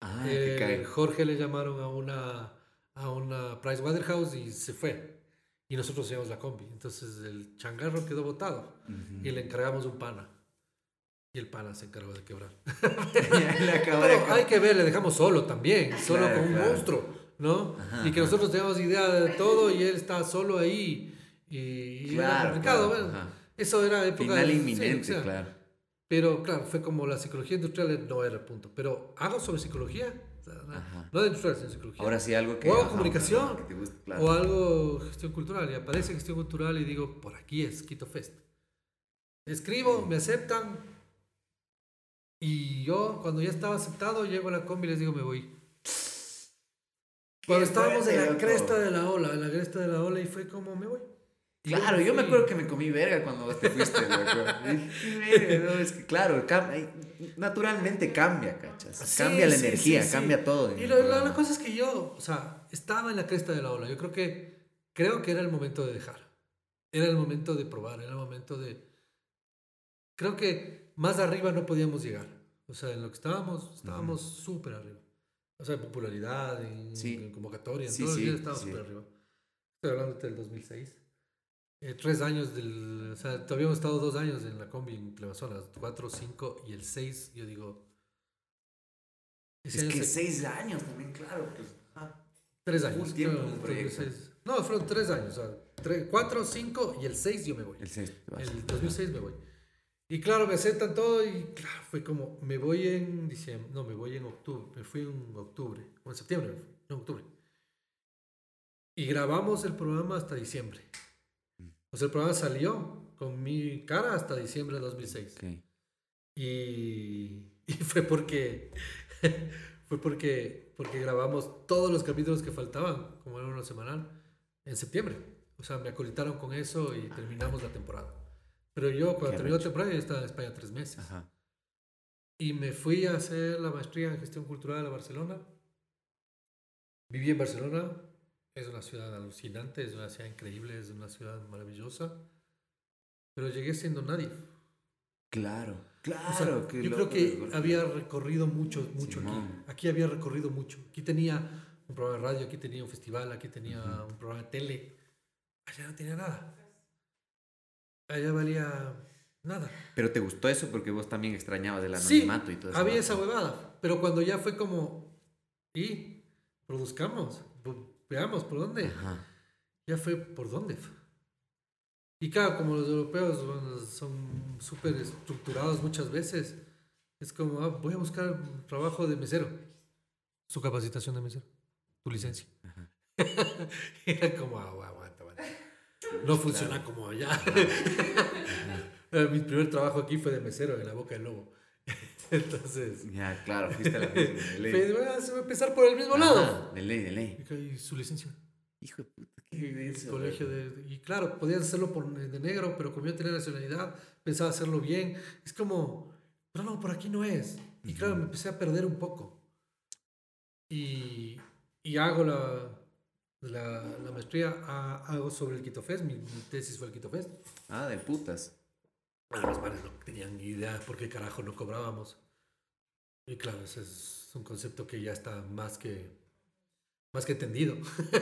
Ah, Eh. Jorge le llamaron a una, a una Price Waterhouse y se fue. Y nosotros llevamos la combi. Entonces el changarro quedó botado Ujú. y le encargamos un pana. Y el pana se encargó de quebrar. [LAUGHS] de Pero acabar. hay que ver, le dejamos solo también, solo Claro, con un claro. monstruo, ¿no? Ajá, y que nosotros teníamos idea de todo y él está solo ahí. Y, y era Claro, complicado, claro, bueno. Eso era época Final de- sí, inminente, o sea, claro. Pero claro, fue como la psicología industrial no era el punto. Pero hago sobre psicología, Ajá. no de industrial, sino psicología. Ahora sí, algo que. O comunicación, que te guste, claro. O algo gestión cultural. Y aparece gestión cultural y digo, por aquí es Quito Fest. Escribo, me aceptan. Y yo, cuando ya estaba aceptado, llego a la combi y les digo, me voy. Cuando estábamos en la cresta de la ola, en la cresta de la ola, y fue como, me voy. Claro, yo me acuerdo que me comí verga cuando vos [LAUGHS] te fuiste, loco. Dije, "Verga, no, es que claro, cam- naturalmente cambia, ¿cachas? Sí, cambia la sí, energía, sí, cambia todo. Y el lo- la, cosa es que yo, o sea, estaba en la cresta de la ola. Yo creo que, creo que era el momento de dejar. Era el momento de probar, era el momento de... Creo que más arriba no podíamos llegar. O sea, en lo que estábamos, estábamos súper arriba. O sea, en popularidad, en, convocatoria, en sí, los días estábamos súper arriba. Estoy hablando del 2006. Eh, tres años del. O sea, todavía hemos estado dos años en la combi en Clevazonas, cuatro, cinco y el seis, yo digo. Es que se- seis años también, claro. Pues, ah, Tres años. un tiempo proyecto. seis. No, fueron tres años. O sea, tres, cuatro, cinco y el seis yo me voy. el seis. El 2006 me voy. Y claro, me aceptan todo y claro, fue como, me voy en diciembre, no, me voy en octubre, me fui en octubre, o en septiembre, no, en octubre. Y grabamos el programa hasta diciembre. O sea, el programa salió con mi cara hasta diciembre de 2006. Ok. Y, y fue porque [LAUGHS] fue porque porque grabamos todos los capítulos que faltaban, como era uno semanal, en septiembre. O sea, me acolitaron con eso y terminamos la temporada. Pero yo cuando terminó la temporada yo estaba en España tres meses. Ajá. Y me fui a hacer la maestría en gestión cultural a Barcelona. Viví en Barcelona. Es una ciudad alucinante, es una ciudad increíble, es una ciudad maravillosa. Pero llegué siendo nadie. Claro, O claro. sea, qué yo creo que había recorrido mucho, mucho Simón. aquí. Aquí había recorrido mucho. Aquí tenía un programa de radio, aquí tenía un festival, aquí tenía Ujú. un programa de tele. Allá no tenía nada. Allá valía nada. Pero te gustó eso porque vos también extrañabas el Sí, anonimato y todo eso. había esa huevada. Pero cuando ya fue como, y produzcamos, veamos por dónde. Ajá. Ya fue por dónde. Y claro, como los europeos bueno, son súper estructurados muchas veces, es como, ah, voy a buscar un trabajo de mesero. Su capacitación de mesero, tu licencia. Ajá. [LAUGHS] Era como, ah, aguanta, aguanta. No funciona como allá. [LAUGHS] Mi primer trabajo aquí fue de mesero en la boca del lobo. [LAUGHS] Entonces, Ya, claro, fuiste a la misma. De ley. pues, bueno, se va a empezar por el mismo lado. Ajá, De ley, de ley. Y su licencia. Hijo de puta, qué Y denso, colegio güey. de, y claro, podías hacerlo por, de negro, pero como yo tenía nacionalidad, pensaba hacerlo bien. Es como, pero no, por aquí no es. Y claro, Ujú. me empecé a perder un poco. Y, y hago la, la, la maestría, ha- hago sobre el Quito Fest, mi, mi tesis fue el Quito Fest. Ah, de putas. Los manes no tenían ni idea por qué carajo no cobrábamos. Y claro, ese es un concepto que ya está más que, más que entendido.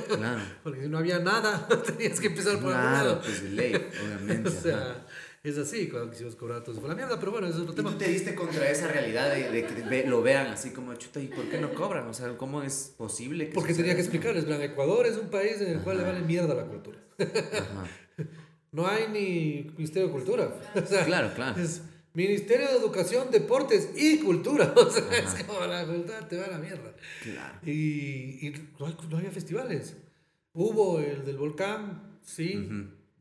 Claro. [LAUGHS] Porque si no había nada, [LAUGHS] tenías que empezar por algún Claro, lado. pues de ley, obviamente. [LAUGHS] O ajá. sea, es así, cuando quisimos cobrar todos fue la mierda, pero bueno, eso es otro Y tema. tú te diste contra esa realidad de, de que ve- lo vean así como, chuta, ¿y por qué no cobran? O sea, ¿cómo es posible que Porque tenía que explicarles, plan, Ecuador es un país en el cual le Ajá. vale mierda la cultura. Ajá. No hay ni Ministerio de Cultura. [LAUGHS] O sea, Claro, claro. es Ministerio de Educación, Deportes y Cultura. [LAUGHS] O sea, Ajá. es como la cultura te va a la mierda. Claro. Y, y no, hay- no había festivales. Hubo el del volcán, sí,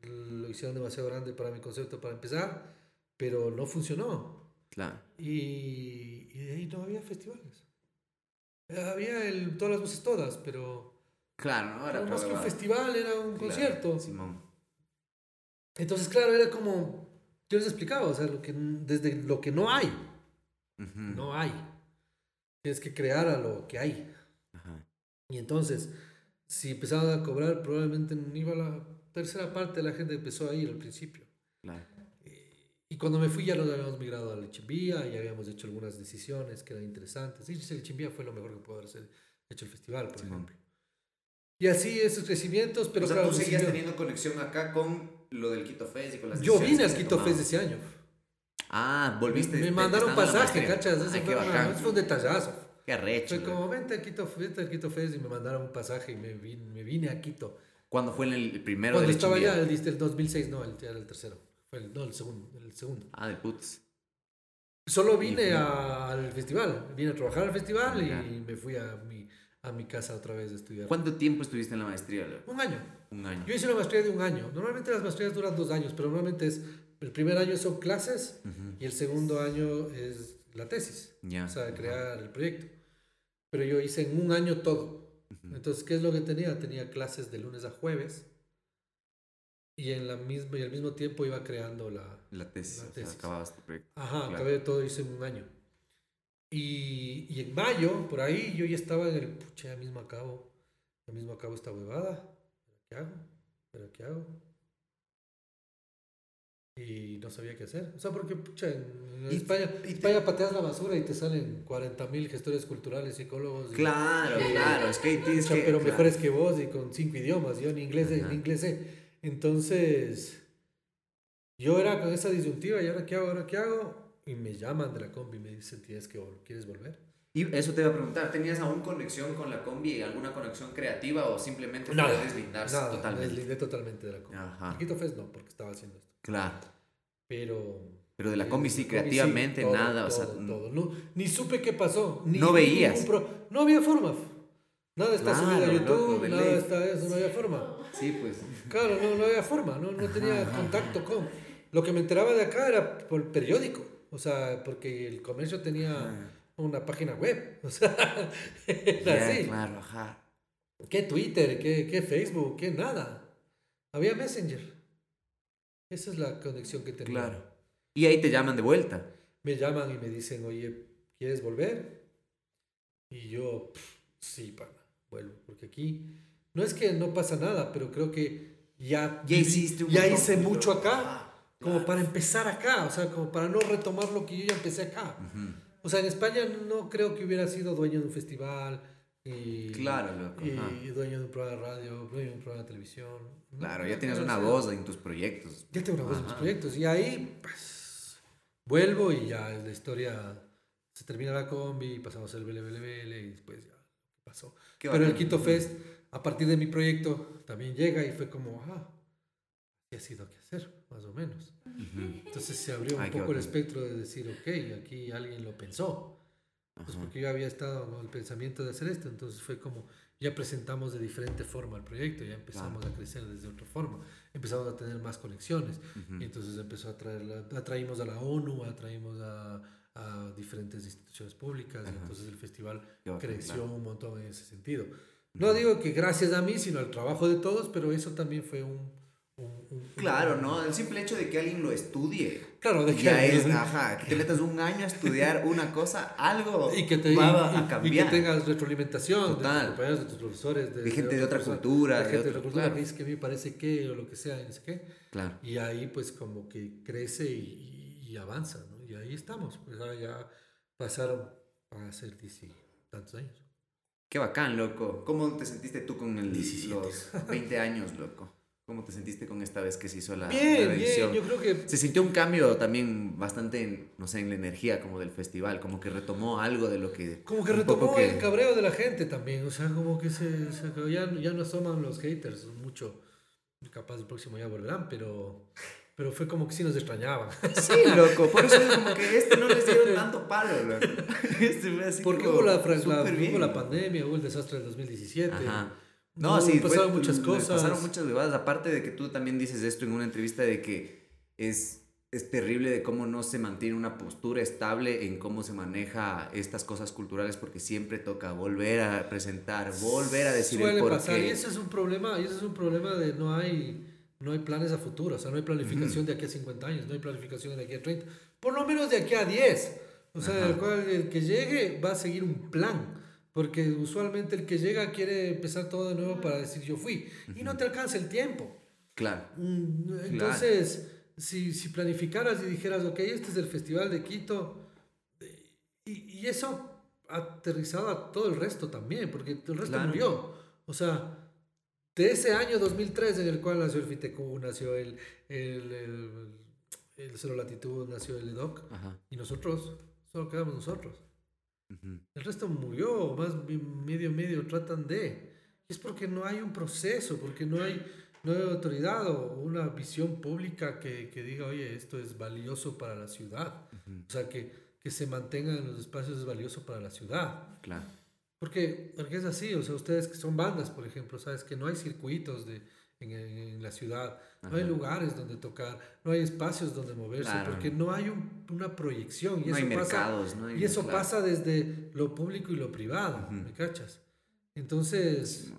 lo hicieron demasiado grande para mi concepto para empezar, pero no funcionó. Claro. Y, y de ahí no había festivales. Había el, todas las voces todas, pero, Claro, ¿no? Pero más que un festival era un Claro, concierto. Simón. Entonces, claro, era como, yo les explicaba, o sea, lo que, desde lo que no hay, Ujú. no hay. Tienes que crear a lo que hay. Ajá. Y entonces, si empezaban a cobrar, probablemente no iba la tercera parte de la gente empezó a ir al principio. Claro. Y cuando me fui ya nos habíamos migrado a Lechimbía y habíamos hecho algunas decisiones que eran interesantes. Y Lechimbía fue lo mejor que pudo haber hecho el festival, por Simón. ejemplo. Y así esos crecimientos, pero o sea, claro, tú seguías recibió- teniendo conexión acá con lo del Quito Fest y con las yo vine al Quito. Fest ese año. Ah, volviste. Me de- mandaron pasaje. ¿cachas? Ese Ay, fue, una- fue un detallazo. Qué arrecho. Fue como, vente al Quito, vente al Quito Fest y me mandaron un pasaje y me vine, me vine a Quito. ¿Cuándo fue el primero Cuando de estaba allá, el, el 2006, no, el, el tercero. Fue el, no, el segundo, el segundo. Ah, de putas. Solo vine a- al festival, vine a trabajar al festival Ya. y me fui a mi, a mi casa otra vez a estudiar. ¿Cuánto tiempo estuviste en la maestría? Un año. Un año. Yo hice una maestría de un año. Normalmente las maestrías duran dos años, pero normalmente es, el primer año son clases Ujú. y el segundo año es la tesis, Ya. o sea, crear el proyecto. Pero yo hice en un año todo. Ujú. Entonces, ¿qué es lo que tenía? Tenía clases de lunes a jueves y en la misma y al mismo tiempo iba creando la, La tesis. La o sea, tesis. acababas tu proyecto. Ajá, Claro. acabé todo, hice en un año. Y, y en mayo, por ahí, yo ya estaba en el, pucha, ya mismo acabo, ya mismo acabo esta huevada. ¿Qué hago? ¿Pero qué hago? Y no sabía qué hacer. O sea, porque, pucha, en Y- España, y te- España pateas la basura y te salen 40.000 gestores culturales, psicólogos. Claro, y- [LAUGHS] claro. Es que tienes que. pero claro. mejores que vos y con cinco idiomas. Yo en inglés, en inglés sé. Entonces, yo era con esa disyuntiva, ¿y ahora qué hago? ¿Ahora qué hago? Y me llaman de la combi y me dicen, ¿tienes que, vol- ¿quieres volver? Y eso te iba a preguntar, ¿tenías aún conexión con la combi, alguna conexión creativa o simplemente fue deslindarse nada, totalmente? me deslindé totalmente de la combi. Ajá. Quito Fest no, porque estaba haciendo esto. Claro. Pero... Pero de la combi sí, sí, creativamente todo, nada, o todo, sea, todo. No, ni supe qué pasó. Ni No veías. pro- No había forma. Nada está Claro, subido a loco, YouTube, de nada ley. está eso, no había forma. sí, pues. Claro, no, no había forma, no, no tenía contacto con. Lo que me enteraba de acá era por el periódico, o sea, porque el comercio tenía una página web, [LAUGHS] o sea, así. claro, ajá. ¿Qué Twitter? ¿Qué, ¿Qué Facebook? ¿Qué nada? Había Messenger. Esa es la conexión que tenía. Claro. Y ahí te llaman de vuelta. Me llaman y me dicen, oye, ¿quieres volver? Y yo, "Pff, sí, pana, vuelvo, porque aquí no es que no pasa nada, pero creo que ya, Ya hiciste un ya hice mucho acá, Ah, como para empezar acá, o sea, como para no retomar lo que yo ya empecé acá. O sea, en España no creo que hubiera sido dueño de un festival y, Claro, loco, y ajá. dueño de un programa de radio, dueño de un programa de televisión. Claro, ya tienes una voz en tus proyectos. ya tengo una voz en mis Ajá. proyectos. Y ahí, pues, vuelvo y ya la historia se termina la combi, pasamos el Vele y después ya pasó. Qué Pero el bacán. Quito Fest, a partir de mi proyecto, también llega y fue como, ah, ¿qué ha sido que hacer? Más o menos. Ujú. Entonces se abrió Ay, un qué poco el espectro de decir, ok, aquí alguien lo pensó. Pues porque yo había estado con el pensamiento de hacer esto, entonces fue como, ya presentamos de diferente forma el proyecto, ya empezamos a crecer desde otra forma, empezamos a tener más conexiones, Ujú. y entonces empezó a traer, atraímos a la ONU, atraímos a, a diferentes instituciones públicas, y Ajá. entonces el festival bacán, creció claro. un montón en ese sentido. No digo que gracias a mí, sino al trabajo de todos, pero eso también fue un... Claro, ¿no? El simple hecho de que alguien lo estudie. Claro, de que Ya es, ajá, que te metas un año a estudiar una cosa, algo y que, te, va y- a y cambiar. que tengas retroalimentación de Total. tus compañeros, de tus profesores, De gente de otra cultura, de de gente de otra cultura claro. que me parece que o lo que sea, no sé qué. Claro. Y ahí pues como que crece y, y- y avanza, ¿no? Y ahí estamos, pues ahora ya pasaron a ser 10 y tantos años. Qué bacán, loco. ¿Cómo te sentiste tú con el, 17. los 20 años, loco? ¿Cómo te sentiste con esta vez que se hizo la, la Bien, bien, edición? yo creo que Se sintió un cambio también bastante, en, no sé, en la energía como del festival, como que retomó algo de lo que... como que retomó que- el cabreo de la gente también, o sea, como que se, se ya, ya no asoman los haters mucho, capaz el próximo ya volverán, pero, pero fue como que sí nos extrañaban. Sí, loco, por eso es como que este no les dieron tanto palo, loco. [LAUGHS] Este fue así Porque como hubo la, la- hubo bien. la pandemia, hubo el desastre del 2017. Ajá. No, No, sí, fue- pasaron muchas le cosas. Pasaron muchas bebadas. Aparte de que tú también dices esto en una entrevista de que es, es terrible de cómo no se mantiene una postura estable en cómo se maneja estas cosas culturales porque siempre toca volver a presentar, volver a decir Suele el por pasar y ese es un problema, y ese es un problema de no hay, no hay planes a futuro, o sea, no hay planificación de aquí a 50 años, no hay planificación de aquí a 30, por lo menos de aquí a 10. O sea, el cual el que llegue va a seguir un plan, porque usualmente el que llega quiere empezar todo de nuevo para decir yo fui, y no te alcanza el tiempo. Claro. Mm, Entonces, si, si planificaras y dijeras, ok, este es el Festival de Quito, eh, y, y eso aterrizado a todo el resto también, porque el resto Claro. murió. O sea, de ese año 2003 en el cual nació el FITECU, nació el, el, el, el Cero Latitud, nació el EDOC, Ajá. y nosotros, solo quedamos nosotros. Ujú. El resto murió, más medio medio tratan de. Y es porque no hay un proceso, porque no hay, no hay autoridad o una visión pública que, que diga, oye, esto es valioso para la ciudad. O sea, que, que se mantenga en los espacios es valioso para la ciudad. Claro. Porque, porque es así, o sea, ustedes que son bandas, por ejemplo, sabes que no hay circuitos de, en, en la ciudad, no hay Ajá. lugares donde tocar, no hay espacios donde moverse, Claro. porque no hay un- una proyección. Y No hay eso pasa, mercados, no hay- y eso claro. pasa desde lo público y lo privado, Ujú. ¿me cachas? Entonces,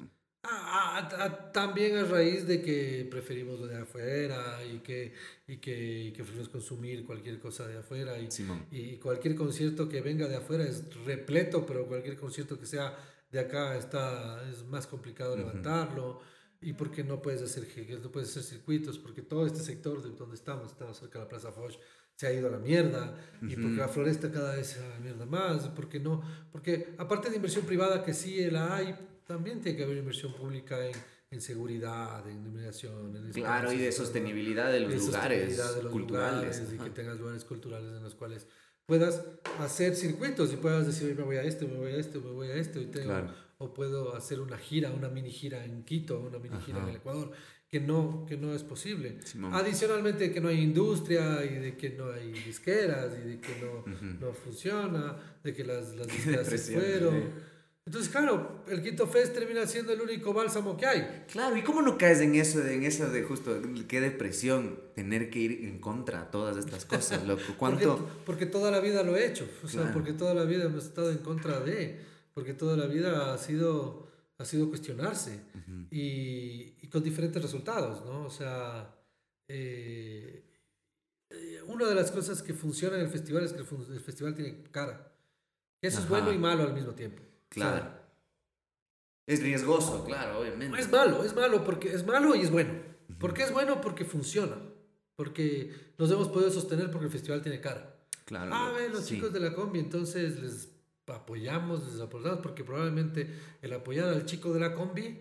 a- a- a- también a raíz de que preferimos lo de afuera y que, y que, y que preferimos consumir cualquier cosa de afuera y, y cualquier concierto que venga de afuera es repleto, pero cualquier concierto que sea de acá está, es más complicado levantarlo. Y porque no puedes hacer no puedes hacer circuitos, porque todo este sector de donde estamos, estamos cerca de la Plaza Foch, se ha ido a la mierda, y porque la floresta cada vez se va a la mierda más, porque no, porque aparte de inversión privada que sí la hay, también tiene que haber inversión pública en, en seguridad, en iluminación, en Claro, y de sostenibilidad de los de lugares sostenibilidad de los culturales. lugares y que tengas lugares culturales en los cuales puedas hacer circuitos y puedas decir, "Hoy me voy a este, me voy a este, me voy a este, hoy tengo- Claro. O puedo hacer una gira, una mini gira en Quito, una mini gira en Ajá. el Ecuador, que no, que no es posible. Simón. Adicionalmente que no hay industria y de que no hay disqueras y de que no, Ujú. no funciona, de que las, las [LAUGHS] disqueras se fueron. sí. Entonces, claro, el Quito Fest termina siendo el único bálsamo que hay. Claro, ¿y cómo no caes en eso, de- en eso de justo, qué depresión tener que ir en contra de todas estas cosas, loco? [LAUGHS] ¿Cuánto? Porque, porque toda la vida lo he hecho, o sea, Claro. porque toda la vida hemos estado en contra de, porque toda la vida ha sido, ha sido cuestionarse y, y con diferentes resultados, ¿no? O sea, eh, una de las cosas que funciona en el festival es que el, festival tiene cara. Eso es bueno y malo al mismo tiempo. O sea, Claro. Es riesgoso, claro, obviamente. es malo, es malo porque es malo y es bueno. ¿Por qué es bueno? Porque funciona. Porque nos hemos podido sostener porque el festival tiene cara. Claro. Ah, ven, los sí. chicos de la combi, entonces les apoyamos, les apoyamos, porque probablemente el apoyar al chico de la combi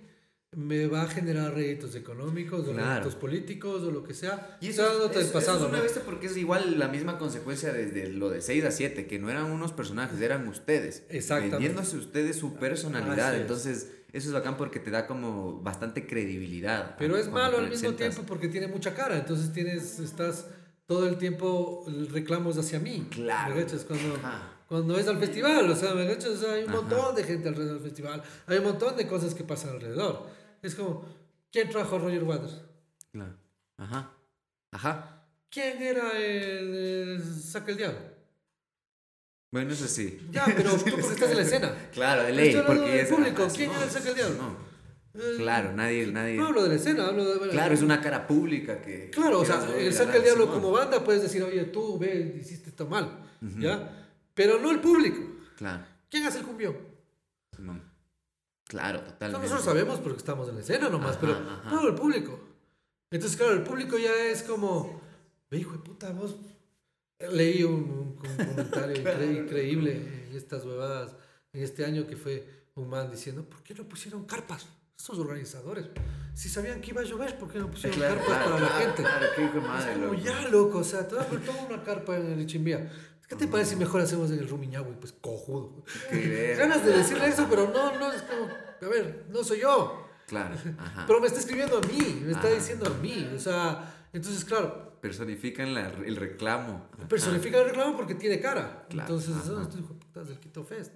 me va a generar réditos económicos, o Claro. réditos políticos, o lo que sea. Y eso, dándote es, pasado, eso es una ¿no? bestia porque es igual la misma consecuencia desde lo de 6 a 7, que no eran unos personajes, eran ustedes. Exactamente. Vendiéndose ustedes su personalidad. Es. Entonces, eso es bacán porque te da como bastante credibilidad. Pero es malo al mismo tiempo porque tiene mucha cara, entonces tienes, estás todo el tiempo el reclamo es hacia mí. Claro. ¿Me cachas? Cuando, Ajá. Cuando es al festival, o sea, ¿me? O sea, hay un Ajá. montón de gente alrededor del festival, hay un montón de cosas que pasan alrededor. Es como, ¿quién trajo a Roger Waters? Claro. Ajá. Ajá. ¿Quién era el, el Saca el Diablo? Bueno, eso sí. Ya, pero [LAUGHS] tú porque estás en la escena. Claro, de ley. Porque del es. público. ¿Quién Simón, era el Saca el Diablo? Eh, Claro, nadie, nadie. No hablo de la escena, hablo de... Claro, es una cara pública que. Claro, o sea, el Saca el Diablo como banda puedes decir, oye, tú, ve, hiciste esto mal, ¿ya? Pero no el público. Claro, ¿Quién hace el cumbión? Simón. Claro, totalmente. nosotros sabemos porque estamos en la escena nomás, Ajá, pero ajá. no el público. Entonces, claro, el público ya es como, ve, hijo de puta, vos. Leí un, un- un comentario [LAUGHS] incre- increíble en estas huevadas en este año que fue un man diciendo, ¿por qué no pusieron carpas? Estos organizadores. Si sabían que iba a llover, ¿por qué no pusieron Claro, carpas claro, para la claro, gente? Claro, qué hijo de Es madre, como loco. ya, loco, o sea, te voy a poner una carpa en el Chimbía. ¿Qué te parece si mejor hacemos en el Rumiñahui? Pues cojudo. Qué. Ganas de decirle eso, pero no, no, es como, a ver, no soy yo. Claro, ajá. Pero me está escribiendo a mí, me está Ajá. diciendo a mí. O sea, entonces, claro, Personifican la- el reclamo. Ajá. personifica el reclamo porque tiene cara. Claro, Entonces, son estos del Quito Fest.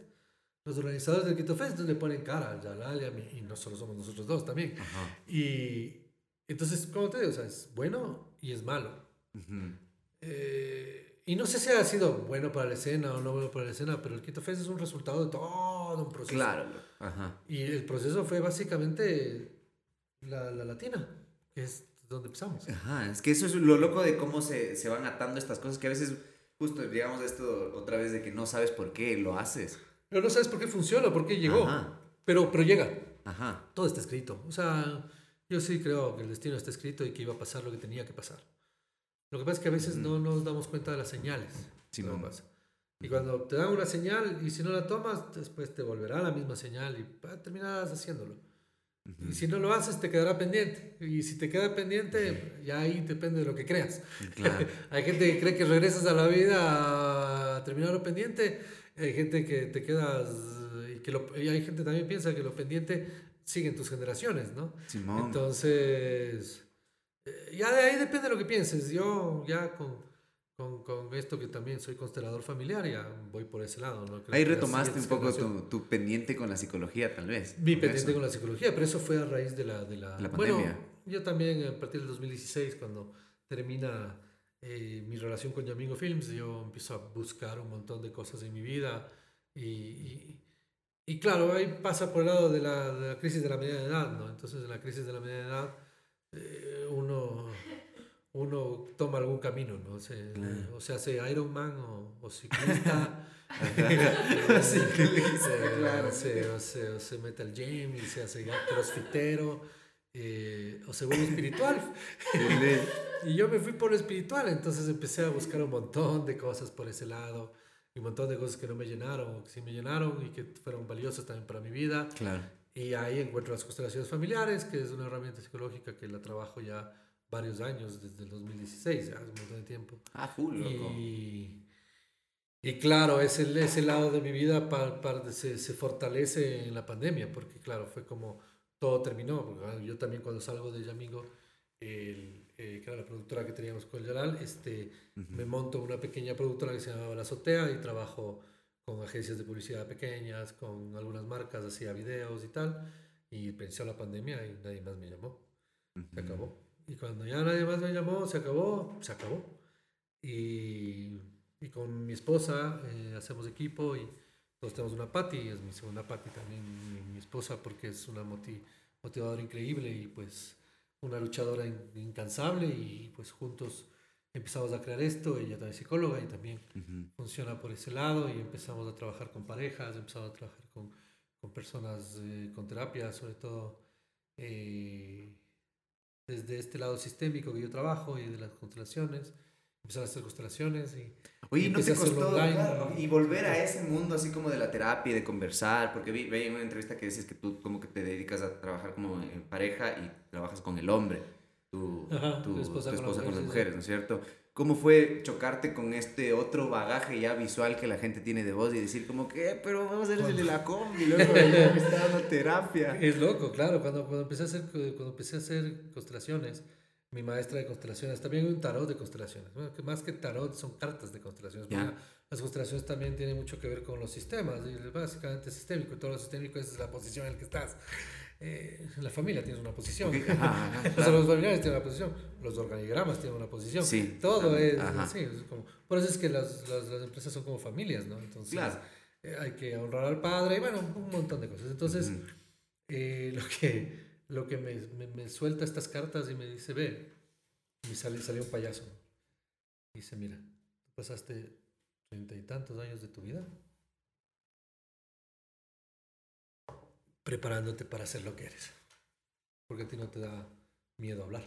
Los organizadores del Quito Fest entonces le ponen cara al Yalal y a mí, y no solo somos nosotros dos también. Ajá. Y entonces, como te digo, o sea, es bueno y es malo. Ujú. Eh, y no sé si ha sido bueno para la escena o no bueno para la escena, pero el Quito Fest es un resultado de todo un proceso. Claro. Ajá. Y el proceso fue básicamente la, la latina, que es donde empezamos. Ajá, es que eso es lo loco de cómo se, se van atando estas cosas que a veces, justo digamos esto otra vez de que no sabes por qué lo haces. Pero no sabes por qué funciona, por qué llegó. Ajá. Pero, pero llega. Ajá. Todo está escrito. O sea, yo sí creo que el destino está escrito y que iba a pasar lo que tenía que pasar. Lo que pasa es que a veces no nos damos cuenta de las señales. Lo que pasa. Y cuando te dan una señal y si no la tomas, después te volverá la misma señal y ah, terminarás haciéndolo. Y si no lo haces, te quedará pendiente. Y si te queda pendiente, ya ahí depende de lo que creas. Claro. [LAUGHS] hay gente que cree que regresas a la vida a terminar lo pendiente. Hay gente que te quedas. Y, que lo- y hay gente también que piensa que lo pendiente sigue en tus generaciones, ¿no? Simón. Entonces, ya de ahí depende de lo que pienses. Yo ya con, con, con esto que también soy constelador familiar, ya voy por ese lado. ¿no? Creo Ahí retomaste un poco tu, tu pendiente con la psicología, tal vez. mi pendiente eso. con la psicología, pero eso fue a raíz de la... De la, La bueno, pandemia. yo también a partir del 2016, cuando termina eh, mi relación con Yamingo Films, yo empiezo a buscar un montón de cosas en mi vida y, y, y claro, ahí pasa por el lado de la, de la crisis de la mediana edad, ¿no? Entonces en la crisis de la mediana edad eh, uno, uno toma algún camino, ¿no? Se, Claro. O se hace Ironman o, o ciclista. [LAUGHS] Se, [LAUGHS] claro. se, o, se, o se mete al gym y se hace crossfitero eh, o se vuelve espiritual. y yo me fui por lo espiritual, entonces empecé a buscar un montón de cosas por ese lado y un montón de cosas que no me llenaron o que sí me llenaron y que fueron valiosas también para mi vida. Claro. Y ahí encuentro las constelaciones familiares, que es una herramienta psicológica que la trabajo ya varios años, desde el 2016, ya es un montón de tiempo. Ah, full, loco. Y, y claro, ese, ese lado de mi vida pa- pa- se, se fortalece en la pandemia, porque claro, fue como todo terminó. yo también cuando salgo de Yamingo, el, eh, que era la productora que teníamos con el Yalal, este, me monto una pequeña productora que se llamaba La Azotea y trabajo con agencias de publicidad pequeñas, con algunas marcas, hacía videos y tal. Y pensó la pandemia y nadie más me llamó. Se acabó. Y cuando ya nadie más me llamó, se acabó, se acabó. Y, y con mi esposa eh, hacemos equipo y todos tenemos una Patti, es mi segunda Patti también, mi, mi esposa, porque es una moti- motivadora increíble y pues una luchadora in- incansable y pues juntos empezamos a crear esto, ella también es psicóloga y también Ujú. funciona por ese lado y empezamos a trabajar con parejas, empezamos a trabajar con, con personas eh, con terapia, sobre todo eh, desde este lado sistémico que yo trabajo y de las constelaciones. Empezar a hacer constelaciones y Oye, Y ¿no te costó online, claro, y volver a ese mundo así como de la terapia de conversar? Porque vi, veía en una entrevista que dices que tú como que te dedicas a trabajar como en pareja y trabajas con el hombre, tu, Ajá, tu, tu esposa tu esposa con las mujeres, ¿no es cierto? ¿Cómo fue chocarte con este otro bagaje ya visual que la gente tiene de vos y decir como que, "Eh, pero vamos a hacer el de la combi, luego ya me está dando terapia? Es loco, claro. Cuando, cuando, empecé a hacer, cuando empecé a hacer constelaciones, mi maestra de constelaciones, también hay un tarot de constelaciones. Bueno, que más que tarot son cartas de constelaciones. Porque Las constelaciones también tienen mucho que ver con los sistemas. Y básicamente es sistémico. Y todo lo sistémico es la posición en la que estás. Eh, la familia tienes una posición. Ajá, ajá, [LAUGHS] O sea, claro. los familiares tienen una posición. Los organigramas tienen una posición. Sí, Todo es, ajá. sí, es como, por eso es que las, las, las empresas son como familias, ¿no? Entonces, Claro. eh, hay que honrar al padre y bueno, un montón de cosas. Entonces, Ujú. eh, lo que, lo que me, me, me suelta estas cartas y me dice, ve, y sale, salió un payaso. Y dice, mira, pasaste treinta y tantos años de tu vida preparándote para ser lo que eres. Porque a ti no te da miedo hablar.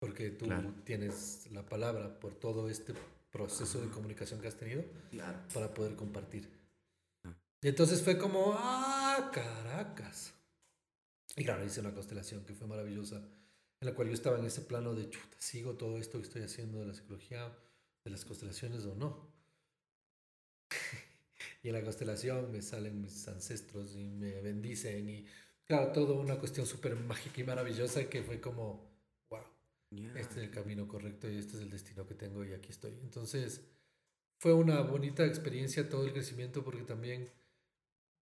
Porque tú Claro. tienes la palabra por todo este proceso de comunicación que has tenido Claro. para poder compartir. Ah. Y entonces fue como, ah, Caracas. Y claro, hice una constelación que fue maravillosa, en la cual yo estaba en ese plano de, chuta, sigo todo esto que estoy haciendo de la psicología, de las constelaciones o no. [LAUGHS] y en la constelación me salen mis ancestros y me bendicen y, claro, todo una cuestión súper mágica y maravillosa que fue como, wow Ya. este es el camino correcto y este es el destino que tengo y aquí estoy. Entonces, fue una bonita experiencia todo el crecimiento porque también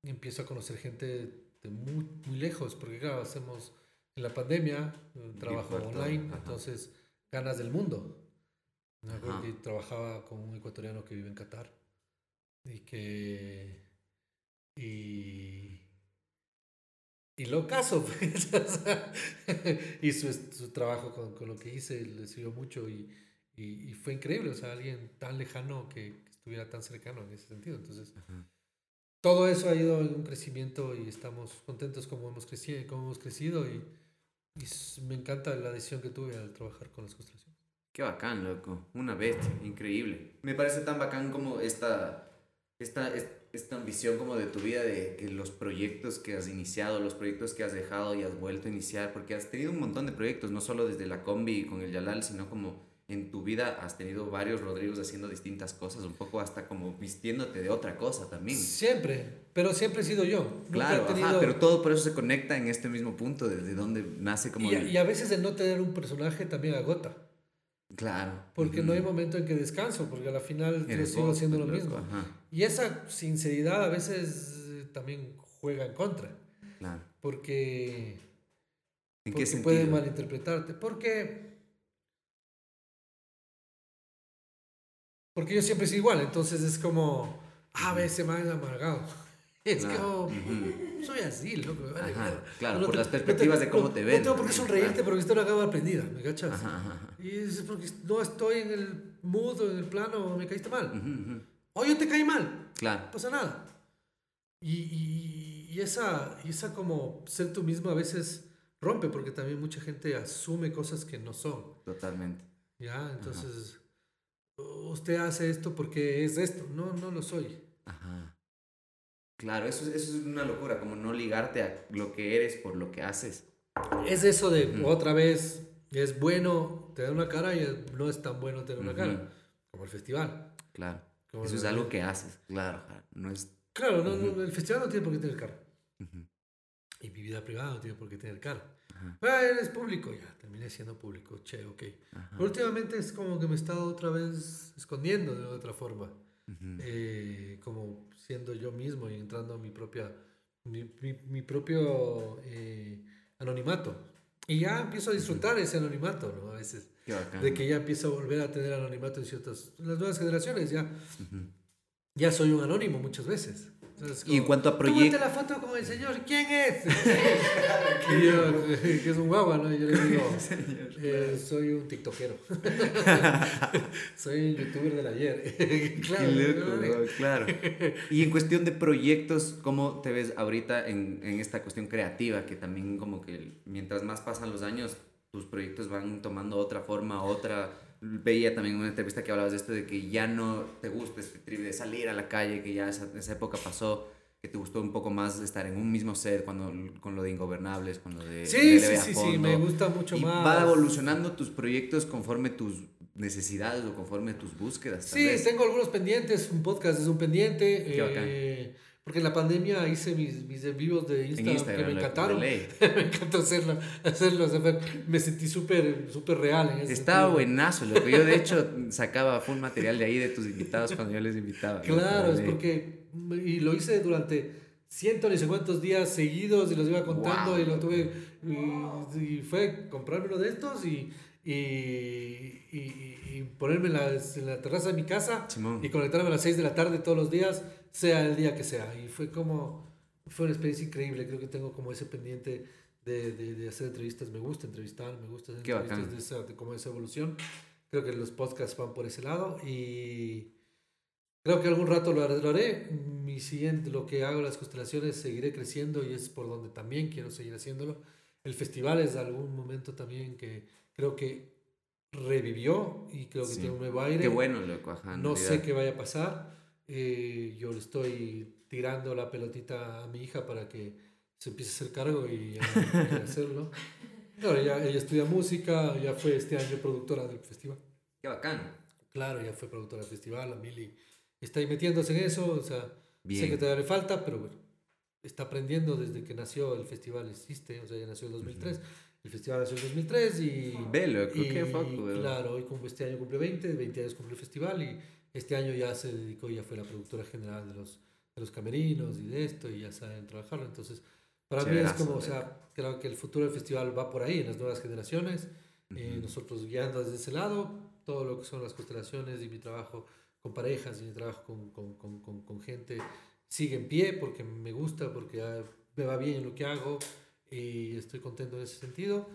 empiezo a conocer gente de muy, muy lejos, porque claro, hacemos en la pandemia un trabajo online, ajá. entonces ganas del mundo. Trabajaba con un ecuatoriano que vive en Qatar y que... Y, y lo caso, [LAUGHS] pues, o sea, y su, su trabajo con, con lo que hice le sirvió mucho y, y, y fue increíble, o sea, alguien tan lejano que, que estuviera tan cercano en ese sentido. Entonces, Ajá. todo eso ha ido en un crecimiento y estamos contentos como hemos crecido, como hemos crecido y, me encanta la decisión que tuve al trabajar con las constelaciones. Qué bacán, loco. Una bestia, increíble. Me parece tan bacán como esta, esta, es- esta ambición como de tu vida, de que los proyectos que has iniciado, los proyectos que has dejado y has vuelto a iniciar, porque has tenido un montón de proyectos, no solo desde la combi con el Yalal, sino como en tu vida has tenido varios Rodrigos haciendo distintas cosas, un poco hasta como vistiéndote de otra cosa también. Siempre, pero siempre he sido yo. Claro, ajá, tenido- pero todo por eso se conecta en este mismo punto, desde donde nace como... y, el- y a veces el no tener un personaje también agota, Claro. porque no hay momento en que descanso, porque a la final yo sigo haciendo lo mismo. Ajá, Y esa sinceridad a veces eh, también juega en contra, claro. porque, ¿En porque qué sentido? puede malinterpretarte. Porque, porque yo siempre soy igual, entonces es como, ah, ve, ese man es amargado. [LAUGHS] Es Claro, como, ujú. soy así, loco, me vale Ajá, claro, No por te- las no te- perspectivas de cómo no- te ven No tengo por qué sonreírte porque estoy una gama aprendida, ¿me cachas? Ajá, ajá. Y es porque no estoy en el mood o en el plano, me caíste mal. Ujú, ujú. O yo te caí mal, Claro. no pasa nada. Y, y, y esa, y esa como ser tú mismo a veces rompe porque también mucha gente asume cosas que no son. Totalmente. ¿Ya? Entonces, usted hace esto porque es esto. No, no lo soy. Ajá. Claro, eso, es- eso es una locura, como no ligarte a lo que eres por lo que haces. Es eso de otra vez, es bueno tener una cara y no es tan bueno tener una cara, como el festival. Claro. Como Eso es algo que haces, claro. No es... Claro, no, el festival no tiene por qué tener cara. Ujú, Y mi vida privada no tiene por qué tener ajá, Ah, eres público, ya, terminé siendo público, che, ok. ajá, Pero últimamente es como que me he estado otra vez escondiendo de otra forma. ujú. eh, como siendo yo mismo y entrando a mi propia mi, mi- mi propio eh, anonimato y ya empiezo a disfrutar ese anonimato ¿no? a veces Qué bacán. de que ya empiezo a volver a tener anonimato en ciertas en las nuevas generaciones ya Ujú. ya soy un anónimo muchas veces Entonces, Y en como, cuanto a "Tómate proyectos... la foto con el señor ¿quién es? [LAUGHS] y yo, [LAUGHS] que es un guagua ¿no? y yo le digo [LAUGHS] eh, soy un tiktokero soy un youtuber del ayer claro, Qué loco, claro. Y en cuestión de proyectos, ¿cómo te ves ahorita en, en esta cuestión creativa? Que también como que mientras más pasan los años, tus proyectos van tomando otra forma, otra... Veía también en una entrevista que hablabas de esto, de que ya no te gusta este trip de salir a la calle, que ya esa, esa época pasó, que te gustó un poco más estar en un mismo set cuando, con lo de Ingobernables, con lo de... Sí, de sí, sí, sí, me gusta mucho y más. va evolucionando tus proyectos conforme tus necesidades o conforme tus búsquedas. Sí, vez. tengo algunos pendientes, un podcast es un pendiente. Qué bacán. Porque en la pandemia hice mis, mis en vivos de Instagram, Instagram. que me encantaron. [LAUGHS] me encantó hacerlo, hacerlo. o sea, me sentí súper súper real en ese Estaba sentido. buenazo, lo que yo de hecho [LAUGHS] sacaba full material de ahí de tus invitados cuando yo les invitaba. Claro, es porque. Y lo hice durante cientos ni sé cuántos días seguidos y los iba contando Wow. y lo tuve. Y, y fue comprarme uno de estos y. Y, y- y ponerme en la, en la terraza de mi casa Simón. y conectarme a las 6 de la tarde todos los días, sea el día que sea. Y fue como, fue una experiencia increíble. Creo que tengo como ese pendiente de, de, de hacer entrevistas. Me gusta entrevistar, me gusta hacer Qué entrevistas bacán. de, esa, de como esa evolución. Creo que los podcasts van por ese lado y creo que algún rato lo haré. Lo haré. Mi siguiente, lo que hago, las constelaciones, seguiré creciendo y es por donde también quiero seguir haciéndolo. El festival es algún momento también que creo que revivió y creo que Sí. tiene un nuevo aire. Qué bueno, loco. Ajá, en No sé qué vaya a pasar. Eh, yo le estoy tirando la pelotita a mi hija para que se empiece a hacer cargo y ya quiere [LAUGHS] hacerlo. Claro, ella, ella estudia música, ya fue este año productora del festival. Qué bacán. Claro, ya fue productora del festival, la Mili está ahí metiéndose en eso, o sea, sé Bien. que todavía le falta, pero bueno, está aprendiendo desde que nació el festival, existe, o sea, ya nació en 2003. El festival nació en 2003 y... Ve, loco. Y, foco, weón. Claro, hoy como este año cumple 20, 20 años cumple el festival y este año ya se dedicó, ya fue la productora general de los, de los camerinos y de esto y ya saben trabajarlo. Entonces, para mí es como, o sea, creo que el futuro del festival va por ahí, en las nuevas generaciones. eh, Ujú. nosotros guiando desde ese lado, todo lo que son las constelaciones y mi trabajo con parejas y mi trabajo con, con, con, con, gente sigue en pie porque me gusta, porque me va bien en lo que hago y estoy contento en ese sentido.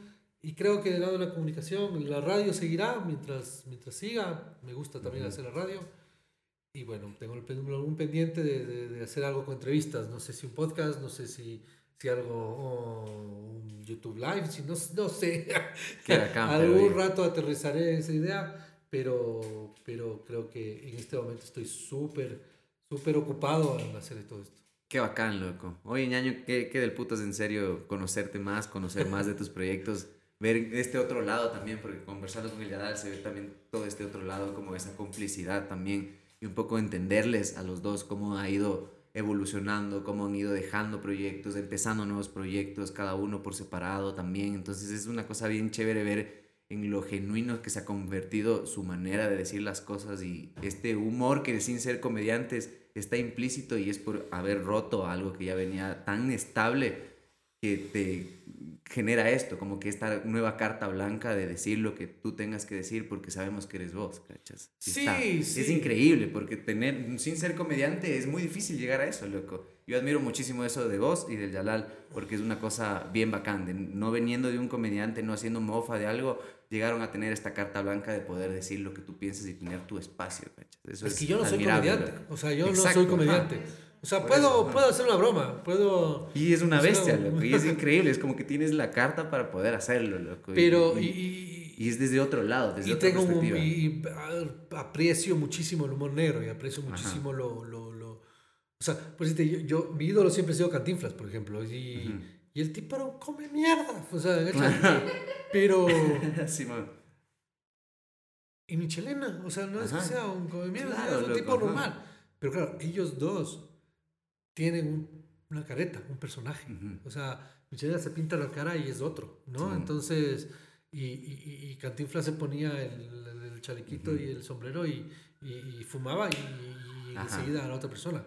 Y creo que del lado de la comunicación, la radio seguirá mientras, mientras siga. Me gusta también Ujú. hacer la radio. Y bueno, tengo algún pendiente de, de- de hacer algo con entrevistas. No sé si un podcast, no sé si, si algo, o un YouTube Live, si no, no sé. [LAUGHS] Pero algún rato aterrizaré esa idea, pero, pero creo que en este momento estoy súper, súper ocupado en hacer todo esto. Qué bacán, loco. Oye, ñaño, qué, qué del putas en serio conocerte más, conocer más de tus [LAUGHS] proyectos, ver este otro lado también, porque conversando con el Yadal se ve también todo este otro lado, como esa complicidad también, y un poco entenderles a los dos cómo ha ido evolucionando, cómo han ido dejando proyectos, empezando nuevos proyectos, cada uno por separado también. Entonces es una cosa bien chévere ver en lo genuino que se ha convertido su manera de decir las cosas y este humor que sin ser comediantes está implícito y es por haber roto algo que ya venía tan estable que te genera esto, como que esta nueva carta blanca de decir lo que tú tengas que decir porque sabemos que eres vos, ¿cachas? Y Sí, está. sí. Es increíble porque tener, sin ser comediante es muy difícil llegar a eso, loco. Yo admiro muchísimo eso de vos y del Yalal porque es una cosa bien bacán, de no veniendo de un comediante, no haciendo mofa de algo, llegaron a tener esta carta blanca de poder decir lo que tú piensas y tener tu espacio, ¿cachas? Eso Es es, que yo no soy comediante. loco. O sea, yo Exacto, no soy ajá. O sea, Por puedo, eso, ajá. puedo hacer una broma, puedo... Y es una bestia, loco. Y es [LAUGHS] increíble. Es como que tienes la carta para poder hacerlo, loco. Pero, y, y, y, y es desde otro lado, desde y otra tengo perspectiva. y aprecio muchísimo el humor negro y aprecio Ajá. muchísimo lo, lo, lo, O sea, pues yo, yo, mi ídolo siempre ha sido Cantinflas, por ejemplo. Y, y el tipo era un come mierda. O sea, pero. [LAUGHS] sí, man. Y Michelena, o sea, no es que sea un come mierda, es un tipo normal. Pero claro, ellos dos tienen una careta, un personaje. O sea, Michelena se pinta la cara y es otro, ¿no? Entonces, y, y, y, Cantinflas se ponía el, el chalequito y el sombrero y, y fumaba y, enseguida a la otra persona.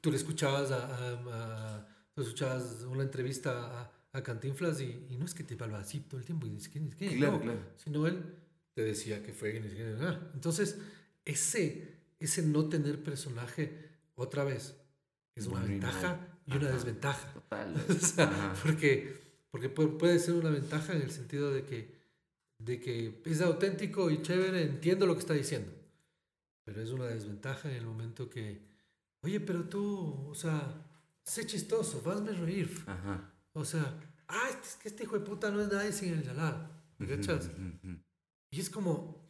Tú le escuchabas a, tú escuchabas una entrevista a, a Cantinflas y, no es que te hablaba así todo el tiempo, y dices, ¿quién, quién? Claro, claro. sino él te decía que fue. Entonces, ese, ese no tener personaje, otra vez, es una ventaja y una desventaja. Total. [LAUGHS] porque, porque puede ser una ventaja en el sentido de que, de que es auténtico y chévere, entiendo lo que está diciendo. Pero es una desventaja en el momento que, oye, pero tú, o sea, sé chistoso, hazme reír. O sea, ah, es que este hijo de puta no es nadie sin el Yalal. ¿Me cachas? Y es como,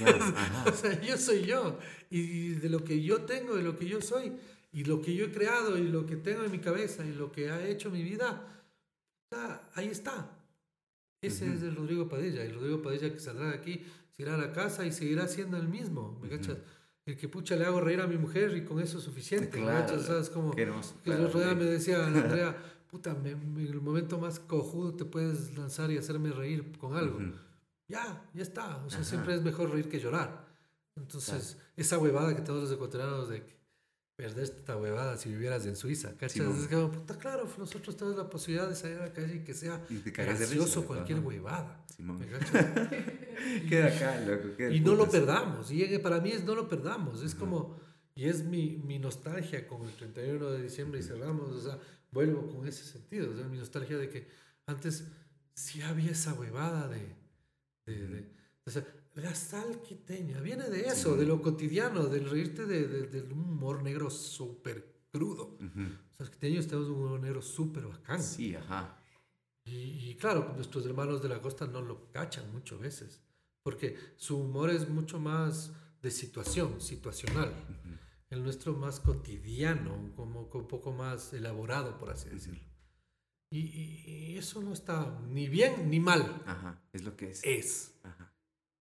vale [LAUGHS] o sea, yo soy yo. Y de lo que yo tengo, de lo que yo soy, y lo que yo he creado, y lo que tengo en mi cabeza, y lo que ha hecho mi vida, ahí está. Ese es el Rodrigo Padilla. El Rodrigo Padilla que saldrá de aquí, se irá a la casa y seguirá siendo el mismo. ¿Me cachas? El que pucha le hago reír a mi mujer y con eso es suficiente. Claro, ¿me ¿Sabes? Como que el otro día me decía [LAUGHS] Andrea, puta, en el momento más cojudo te puedes lanzar y hacerme reír con algo ya, ya está. O sea, siempre es mejor reír que llorar. Entonces, esa huevada que todos los ecuatorianos de perder esta huevada si vivieras en Suiza, ¿cachas? es que, puta, claro, nosotros tenemos la posibilidad de salir a la calle y que sea gracioso cualquier huevada. [LAUGHS] queda acá, loco. y no lo perdamos. Y para mí es no lo perdamos. Es como, y es mi, mi, nostalgia con el 31 de diciembre y cerramos, o sea, vuelvo con ese sentido. O sea, mi nostalgia de que antes sí había esa huevada de de, la sal quiteña viene de eso, de lo cotidiano, del reírte de, del humor negro súper crudo. Los quiteños tenemos un humor negro súper bacán. Sí, ajá. Y, claro, nuestros hermanos de la costa no lo cachan muchas veces, porque su humor es mucho más de situación, situacional. El nuestro más cotidiano, como un poco más elaborado, por así decirlo. Y, eso no está ni bien ni mal. Ajá, es lo que es. Es. Ajá.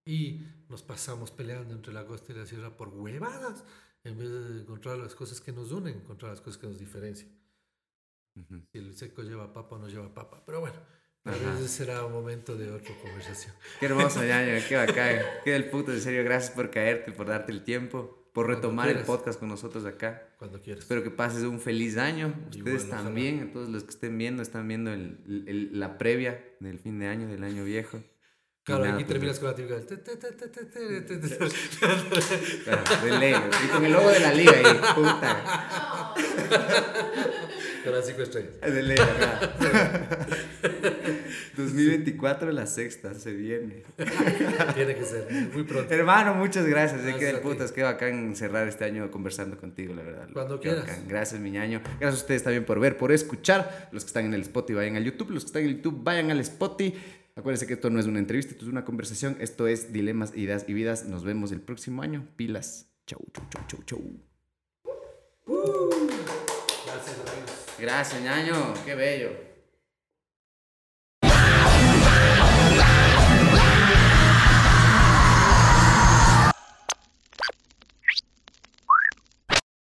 Y nos pasamos peleando entre la costa y la sierra por huevadas, en vez de encontrar las cosas que nos unen, encontrar las cosas que nos diferencian. Si el seco lleva papa o no lleva papa. Pero bueno, a veces será un momento de otra conversación. Qué hermoso, ñaño, qué bacán. Qué del puto, en serio, gracias por caerte, por darte el tiempo por retomar el podcast con nosotros acá. Cuando quieras. Espero que pases un feliz año. Ustedes también, todos los que estén viendo, están viendo el, el, la previa del fin de año, del año viejo. Claro, aquí pues, terminas con la típica del... De y con el logo de la liga ahí, puta. Con las cinco estrellas. De ley, acá. [LAUGHS] 2024 la sexta, se viene. [LAUGHS] Tiene que ser, muy pronto. Hermano, muchas gracias. Que del putas, qué bacán cerrar este año conversando contigo, la verdad. Cuando quieras. Gracias, mi ñaño. Gracias a ustedes también por ver, por escuchar. Los que están en el Spotify vayan al YouTube. Los que están en el YouTube vayan al Spotify. Acuérdense que esto no es una entrevista, esto es una conversación. Esto es Dilemas, Ideas y Vidas. Nos vemos el próximo año. Pilas. Chau, chau, chau, chau, chau. Gracias, amigos. Gracias, ñaño. Qué bello.